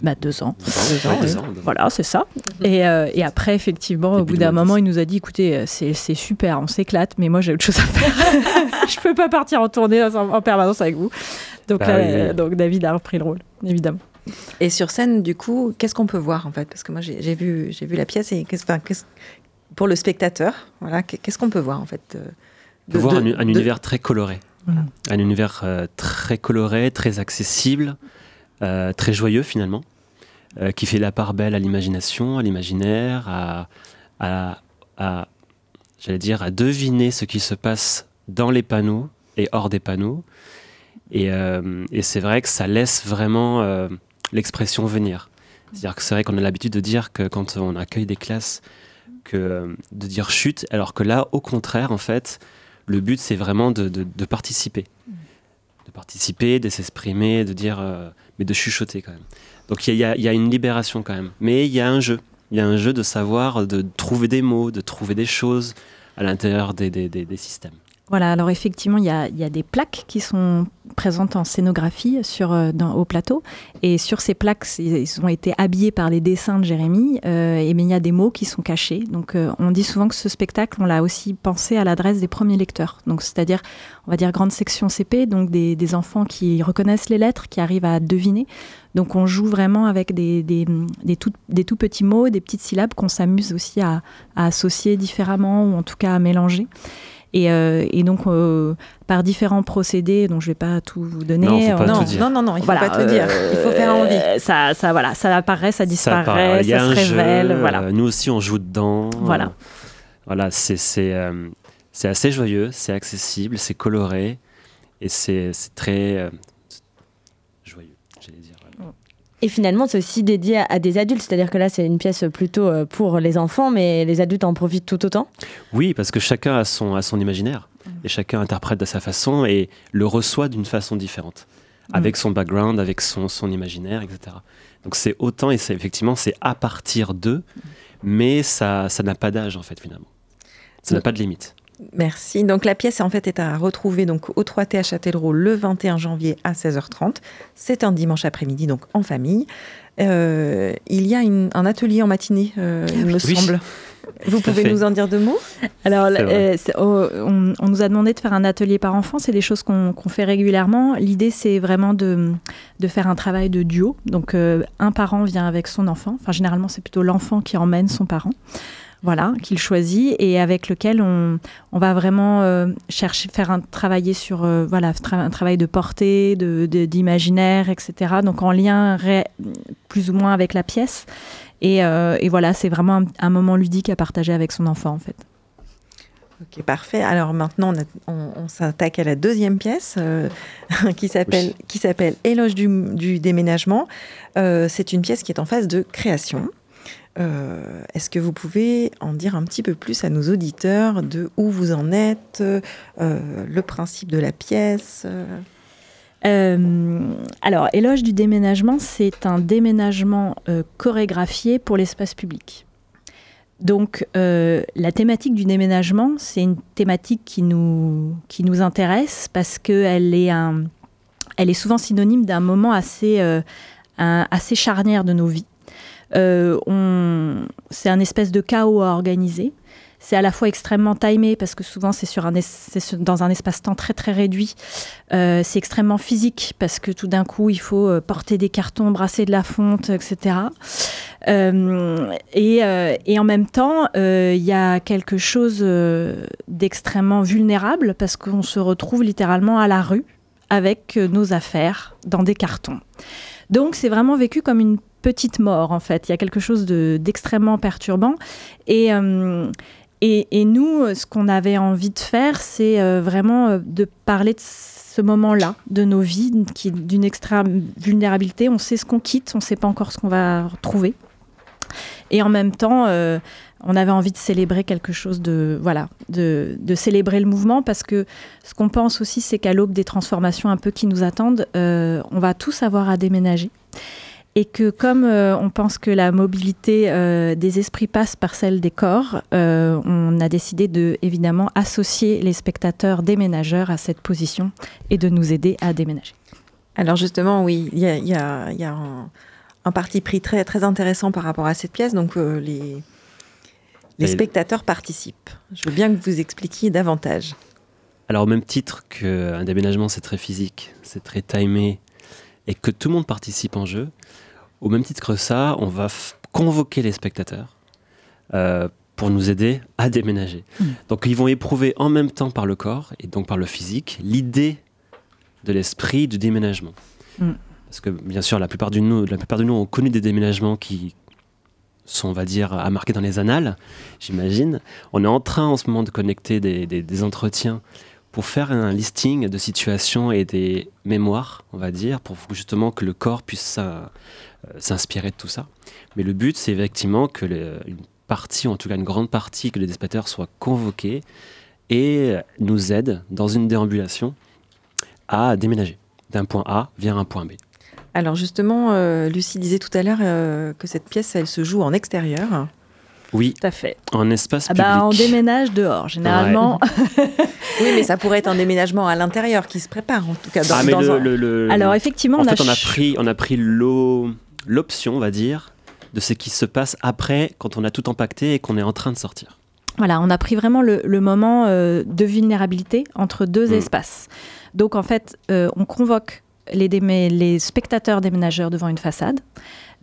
bah, deux ans. Deux ans, ouais, deux ans, deux ans. Voilà, c'est ça. Et, euh, et après, effectivement, au bout d'un moment, il nous a dit écoutez, euh, c'est c'est super, on s'éclate, mais moi j'ai autre chose à faire. je peux pas partir en tournée en, en permanence avec vous. Donc, Bah là, oui, oui. euh, donc David a repris le rôle, évidemment. Et sur scène, du coup, qu'est-ce qu'on peut voir en fait? Parce que moi, j'ai j'ai vu, j'ai vu la pièce et qu'est-ce- enfin, qu'est-ce- pour le spectateur, voilà, qu'est- qu'est-ce qu'on peut voir en fait euh, On peut de- voir de- un, un de- univers très coloré. Mhm. Un univers euh, très coloré, très accessible, euh, très joyeux finalement, euh, qui fait la part belle à l'imagination, à l'imaginaire, à, j'allais dire, à deviner ce qui se passe dans les panneaux et hors des panneaux. Et, euh, c'est vrai que ça laisse vraiment l'expression venir. C'est-à-dire que c'est vrai qu'on a l'habitude de dire que quand on accueille des classes, que, de dire chute, alors que là, au contraire, en fait, le but, c'est vraiment de, participer. De participer, de s'exprimer, de dire, mais de chuchoter quand même. Donc il y, a- une libération quand même. Mais il y a un jeu. Il y a un jeu de savoir, de trouver des mots, de trouver des choses à l'intérieur des systèmes. Voilà, alors effectivement, il y a, y a des plaques qui sont présentes en scénographie sur, euh, dans- au plateau. Et sur ces plaques, ils ont été habillés par les dessins de Jérémy. euh, et mais il y a des mots qui sont cachés. Donc euh, on dit souvent que ce spectacle, on l'a aussi pensé à l'adresse des premiers lecteurs. Donc c'est-à-dire, on va dire grande section CP, donc des, des enfants qui reconnaissent les lettres, qui arrivent à deviner. Donc on joue vraiment avec des, des, des tout, tout petits mots, des petites syllabes qu'on s'amuse aussi à, à associer différemment ou en tout cas à mélanger. Et, euh, et donc, euh, par différents procédés, dont je ne vais pas tout vous donner. Non, faut pas euh, tout dire. Non, non, non, il faut Voilà, pas te dire. Il faut faire envie. Ça, ça, voilà, ça apparaît, ça disparaît, ça, se jeu, révèle. voilà. nous aussi, on joue dedans. Voilà. Voilà, c'est c'est, euh, c'est assez joyeux, c'est accessible, c'est coloré et c'est c'est très euh, joyeux, j'allais dire. voilà. Et finalement, c'est aussi dédié à, à des adultes, c'est-à-dire que là, c'est une pièce plutôt euh, pour les enfants, mais les adultes en profitent tout autant. Oui, parce que chacun a son, a son imaginaire et chacun interprète de sa façon et le reçoit d'une façon différente, avec son background, avec son, son imaginaire, etc. Donc c'est autant et c'est effectivement c'est à partir d'eux, mais ça ça n'a pas d'âge en fait finalement. Ça n'a pas de limite. Merci. Donc la pièce en fait est à retrouver donc au 3T à Châtellerault le 21 janvier à 16h30. C'est un dimanche après-midi donc en famille. Euh, il y a une- un atelier en matinée, euh, il me Oui. semble. Vous pouvez nous en dire deux mots? Alors, euh, oh, on, on nous a demandé de faire un atelier par enfant. C'est des choses qu'on fait régulièrement. L'idée, c'est vraiment de, de faire un travail de duo. Donc, euh, un parent vient avec son enfant. Enfin, généralement, c'est plutôt l'enfant qui emmène son parent. Voilà, qu'il choisit et avec lequel on, on va vraiment euh, chercher, faire un travailler sur euh, voilà, tra- un travail de portée, de- de- d'imaginaire, etc. Donc en lien ré- plus ou moins avec la pièce. Et, euh, et voilà, c'est vraiment un, un moment ludique à partager avec son enfant en fait. Ok, parfait. Alors maintenant, on, a- on- on s'attaque à la deuxième pièce euh, qui s'appelle qui s'appelle Éloge du, du déménagement. Euh, c'est une pièce qui est en phase de création. Euh, Est-ce que vous pouvez en dire un petit peu plus à nos auditeurs de où vous en êtes, euh, le principe de la pièce euh, alors, Éloge du déménagement, c'est un déménagement chorégraphié pour l'espace public. Donc, la thématique du déménagement, c'est une thématique qui nous, qui nous intéresse parce qu'elle est, est souvent synonyme d'un moment assez, assez charnière de nos vies. Euh, on- c'est un espèce de chaos à organiser. C'est à la fois extrêmement timé parce que souvent c'est dans un espace-temps très très réduit. Euh, c'est extrêmement physique parce que tout d'un coup il faut euh, porter des cartons, brasser de la fonte, etc. Et, en même temps, il y a quelque chose d'extrêmement vulnérable parce qu'on se retrouve littéralement à la rue avec nos affaires dans des cartons. Donc c'est vraiment vécu comme une petite mort en fait. Il y a quelque chose de- d'extrêmement perturbant. Et, euh, et, nous, ce qu'on avait envie de faire, c'est euh, vraiment euh, de parler de ce moment-là de nos vies, qui d'une extrême vulnérabilité. On sait ce qu'on quitte, on ne sait pas encore ce qu'on va retrouver. Et en même temps, on avait envie de célébrer quelque chose de voilà, de, de célébrer le mouvement parce que ce qu'on pense aussi, c'est qu'à l'aube des transformations un peu qui nous attendent, on va tous avoir à déménager. Et que comme euh, on pense que la mobilité euh, des esprits passe par celle des corps, euh, on a décidé de évidemment associer les spectateurs déménageurs à cette position et de nous aider à déménager. Alors justement, oui, il y a, il y a- il y a un, un parti pris très, très intéressant par rapport à cette pièce. Donc euh, les, les spectateurs participent. Je veux bien que vous expliquiez davantage. Alors au même titre qu'un déménagement c'est très physique, c'est très timé et que tout le monde participe en jeu, au même titre que ça, on va convoquer les spectateurs euh, pour nous aider à déménager. Donc ils vont éprouver en même temps par le corps et donc par le physique l'idée de l'esprit du déménagement. Mm. Parce que bien sûr la plupart, de nous, la plupart de nous ont connu des déménagements qui sont, on va dire, à marquer dans les annales, j'imagine. On est en train en ce moment de connecter des, des, entretiens pour faire un listing de situations et des mémoires, on va dire, pour justement que le corps puisse s'inspirer de tout ça. Mais le but, c'est effectivement que une partie, ou en tout cas une grande partie, que les dispatchers soient convoqués et nous aident dans une déambulation à déménager d'un point A vers un point B. Alors justement, euh, Lucie disait tout à l'heure euh, que cette pièce, elle se joue en extérieur. Oui, tout à fait. En espace ah public. Bah, on déménage dehors, généralement. oui, mais ça pourrait être un déménagement à l'intérieur qui se prépare, en tout cas. Dans, ah, mais le, Alors effectivement, en on, fait, a on a pris, on a pris l'option, on va dire, de ce qui se passe après, quand on a tout empaqueté et qu'on est en train de sortir. Voilà, on a pris vraiment le, moment euh, de vulnérabilité entre deux mm. espaces. Donc en fait, on convoque les, les spectateurs déménageurs devant une façade.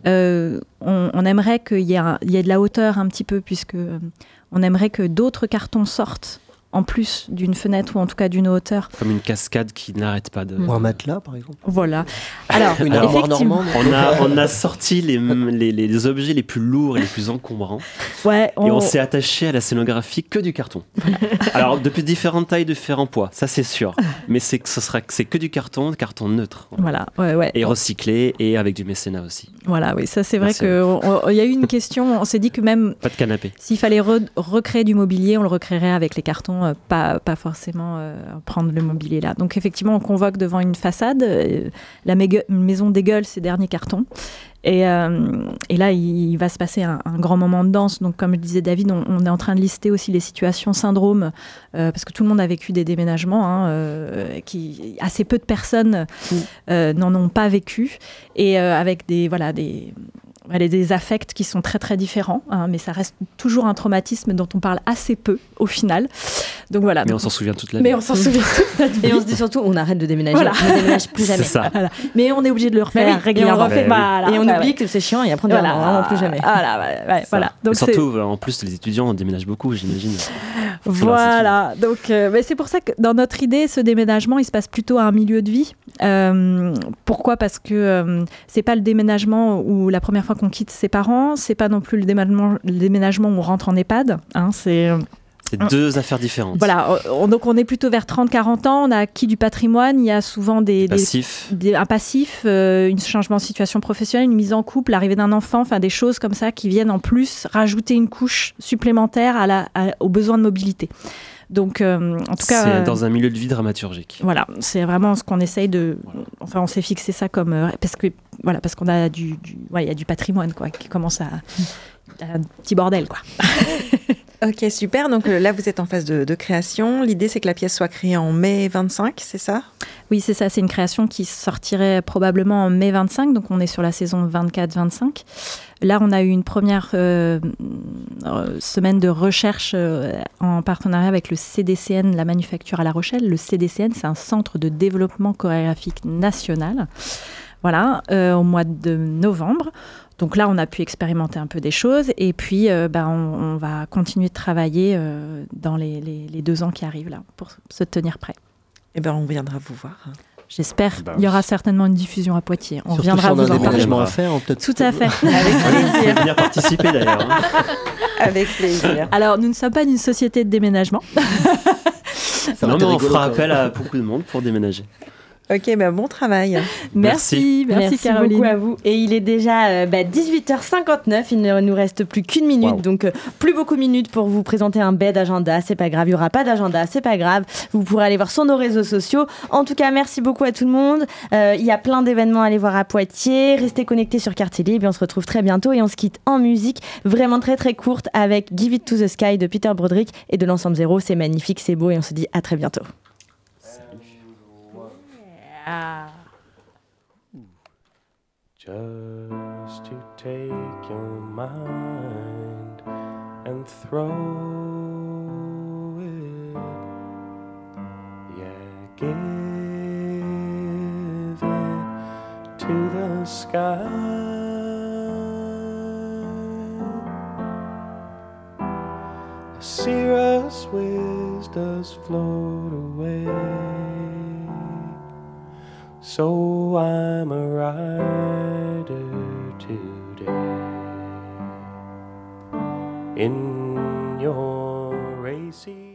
Euh, on, aimerait qu'il y, ait de la hauteur un petit peu, puisque euh, on aimerait que d'autres cartons sortent en plus d'une fenêtre ou en tout cas d'une hauteur. Comme une cascade qui n'arrête pas de. Ou un matelas, par exemple. Voilà. Alors, effectivement, on a, on a sorti les, les, les, objets les plus lourds et les plus encombrants. Ouais, Et on s'est attaché à la scénographie que du carton. Alors, depuis différentes tailles, différents poids, ça c'est sûr. Mais c'est que ce sera c'est que du carton, carton neutre. Voilà, ouais, ouais. Et recyclé et avec du mécénat aussi. Voilà, oui, ça c'est vrai qu'il y a eu une question. On s'est dit que même. Pas de canapé. S'il fallait recréer du mobilier, on le recréerait avec les cartons euh, pas, pas forcément euh, prendre le mobilier là. Donc effectivement, on convoque devant une façade. Euh, la maison dégueule ses derniers cartons. Et, et, là, il va se passer un, grand moment de danse. Donc, comme le disait David, on, est en train de lister aussi les situations syndrome, parce que tout le monde a vécu des déménagements, hein, qui assez peu de personnes n'en ont pas vécu, et avec des voilà des elle a des affects qui sont très très différents, hein, mais ça reste toujours un traumatisme dont on parle assez peu au final. Donc voilà. Mais on s'en souvient toute la vie. Mais on s'en souvient toute la vie. Et on se dit surtout, on arrête de déménager. Voilà. On ne déménage plus jamais. Ça. Mais on est obligé de le refaire régulièrement. Et on, et on oublie que c'est chiant et après on ne voilà. plus jamais. Voilà, voilà. Donc surtout, euh, en plus, les étudiants, on déménage beaucoup, j'imagine. Voilà. Donc, euh, c'est pour ça que dans notre idée, ce déménagement, il se passe plutôt à un milieu de vie. Euh, pourquoi? Parce que euh, c'est pas le déménagement où la première fois qu'on quitte ses parents, c'est pas non plus le déménagement, le déménagement où on rentre en EHPAD. Hein, c'est c'est deux affaires différentes. Voilà, donc on est plutôt vers 30-40 ans, on a acquis du patrimoine, il y a souvent des, passifs. un passif, euh, un changement de situation professionnelle, une mise en couple, l'arrivée d'un enfant, enfin des choses comme ça qui viennent en plus rajouter une couche supplémentaire à la, aux besoins de mobilité. Donc, euh, en tout cas, c'est dans un milieu de vie dramaturgique. Voilà, c'est vraiment ce qu'on essaye de. Enfin, on s'est fixé ça comme euh, parce que voilà, parce qu'on a du, du ouais, il y a du patrimoine quoi, qui commence à, un petit bordel quoi. ok, super. Donc euh, là, vous êtes en phase de, création. L'idée, c'est que la pièce soit créée en mai 25, c'est ça? Oui, c'est ça. C'est une création qui sortirait probablement en mai 25. Donc on est sur la saison 24-25. Là, on a eu une première euh, euh, semaine de recherche en partenariat avec le CDCN, la manufacture à La Rochelle. Le CDCN, c'est un centre de développement chorégraphique national. Voilà, au mois de novembre. Donc là, on a pu expérimenter un peu des choses et puis euh, bah, on, va continuer de travailler euh, dans les, deux ans qui arrivent là pour se tenir prêt. Eh ben, on viendra vous voir. J'espère. Bah Il y aura certainement une diffusion à Poitiers. On viendra vous en parler. À faire, Tout à fait. Avec plaisir. venir participer d'ailleurs. Hein. Avec plaisir. Alors, nous ne sommes pas d'une société de déménagement. non, mais on fera appel à beaucoup de monde pour déménager. Ok, bah bon travail. Merci, merci, Caroline. beaucoup à vous. Et il est déjà 18h59, euh, il ne nous reste plus qu'une minute, donc euh, plus beaucoup de minutes pour vous présenter un bed agenda. C'est pas grave, il n'y aura pas d'agenda, c'est pas grave. Vous pourrez aller voir sur nos réseaux sociaux. En tout cas, merci beaucoup à tout le monde. Euh, il y a plein d'événements à aller voir à Poitiers. Restez connectés sur Quartier Libre et on se retrouve très bientôt. Et on se quitte en musique, vraiment très très courte, avec Give It to the Sky de Peter Broderick et de l'ensemble zéro. C'est magnifique, c'est beau et on se dit à très bientôt. Ah. Just to take your mind and throw it, yeah, give it to the sky. Cirrus whiz does float away. So I'm a rider today in your racing.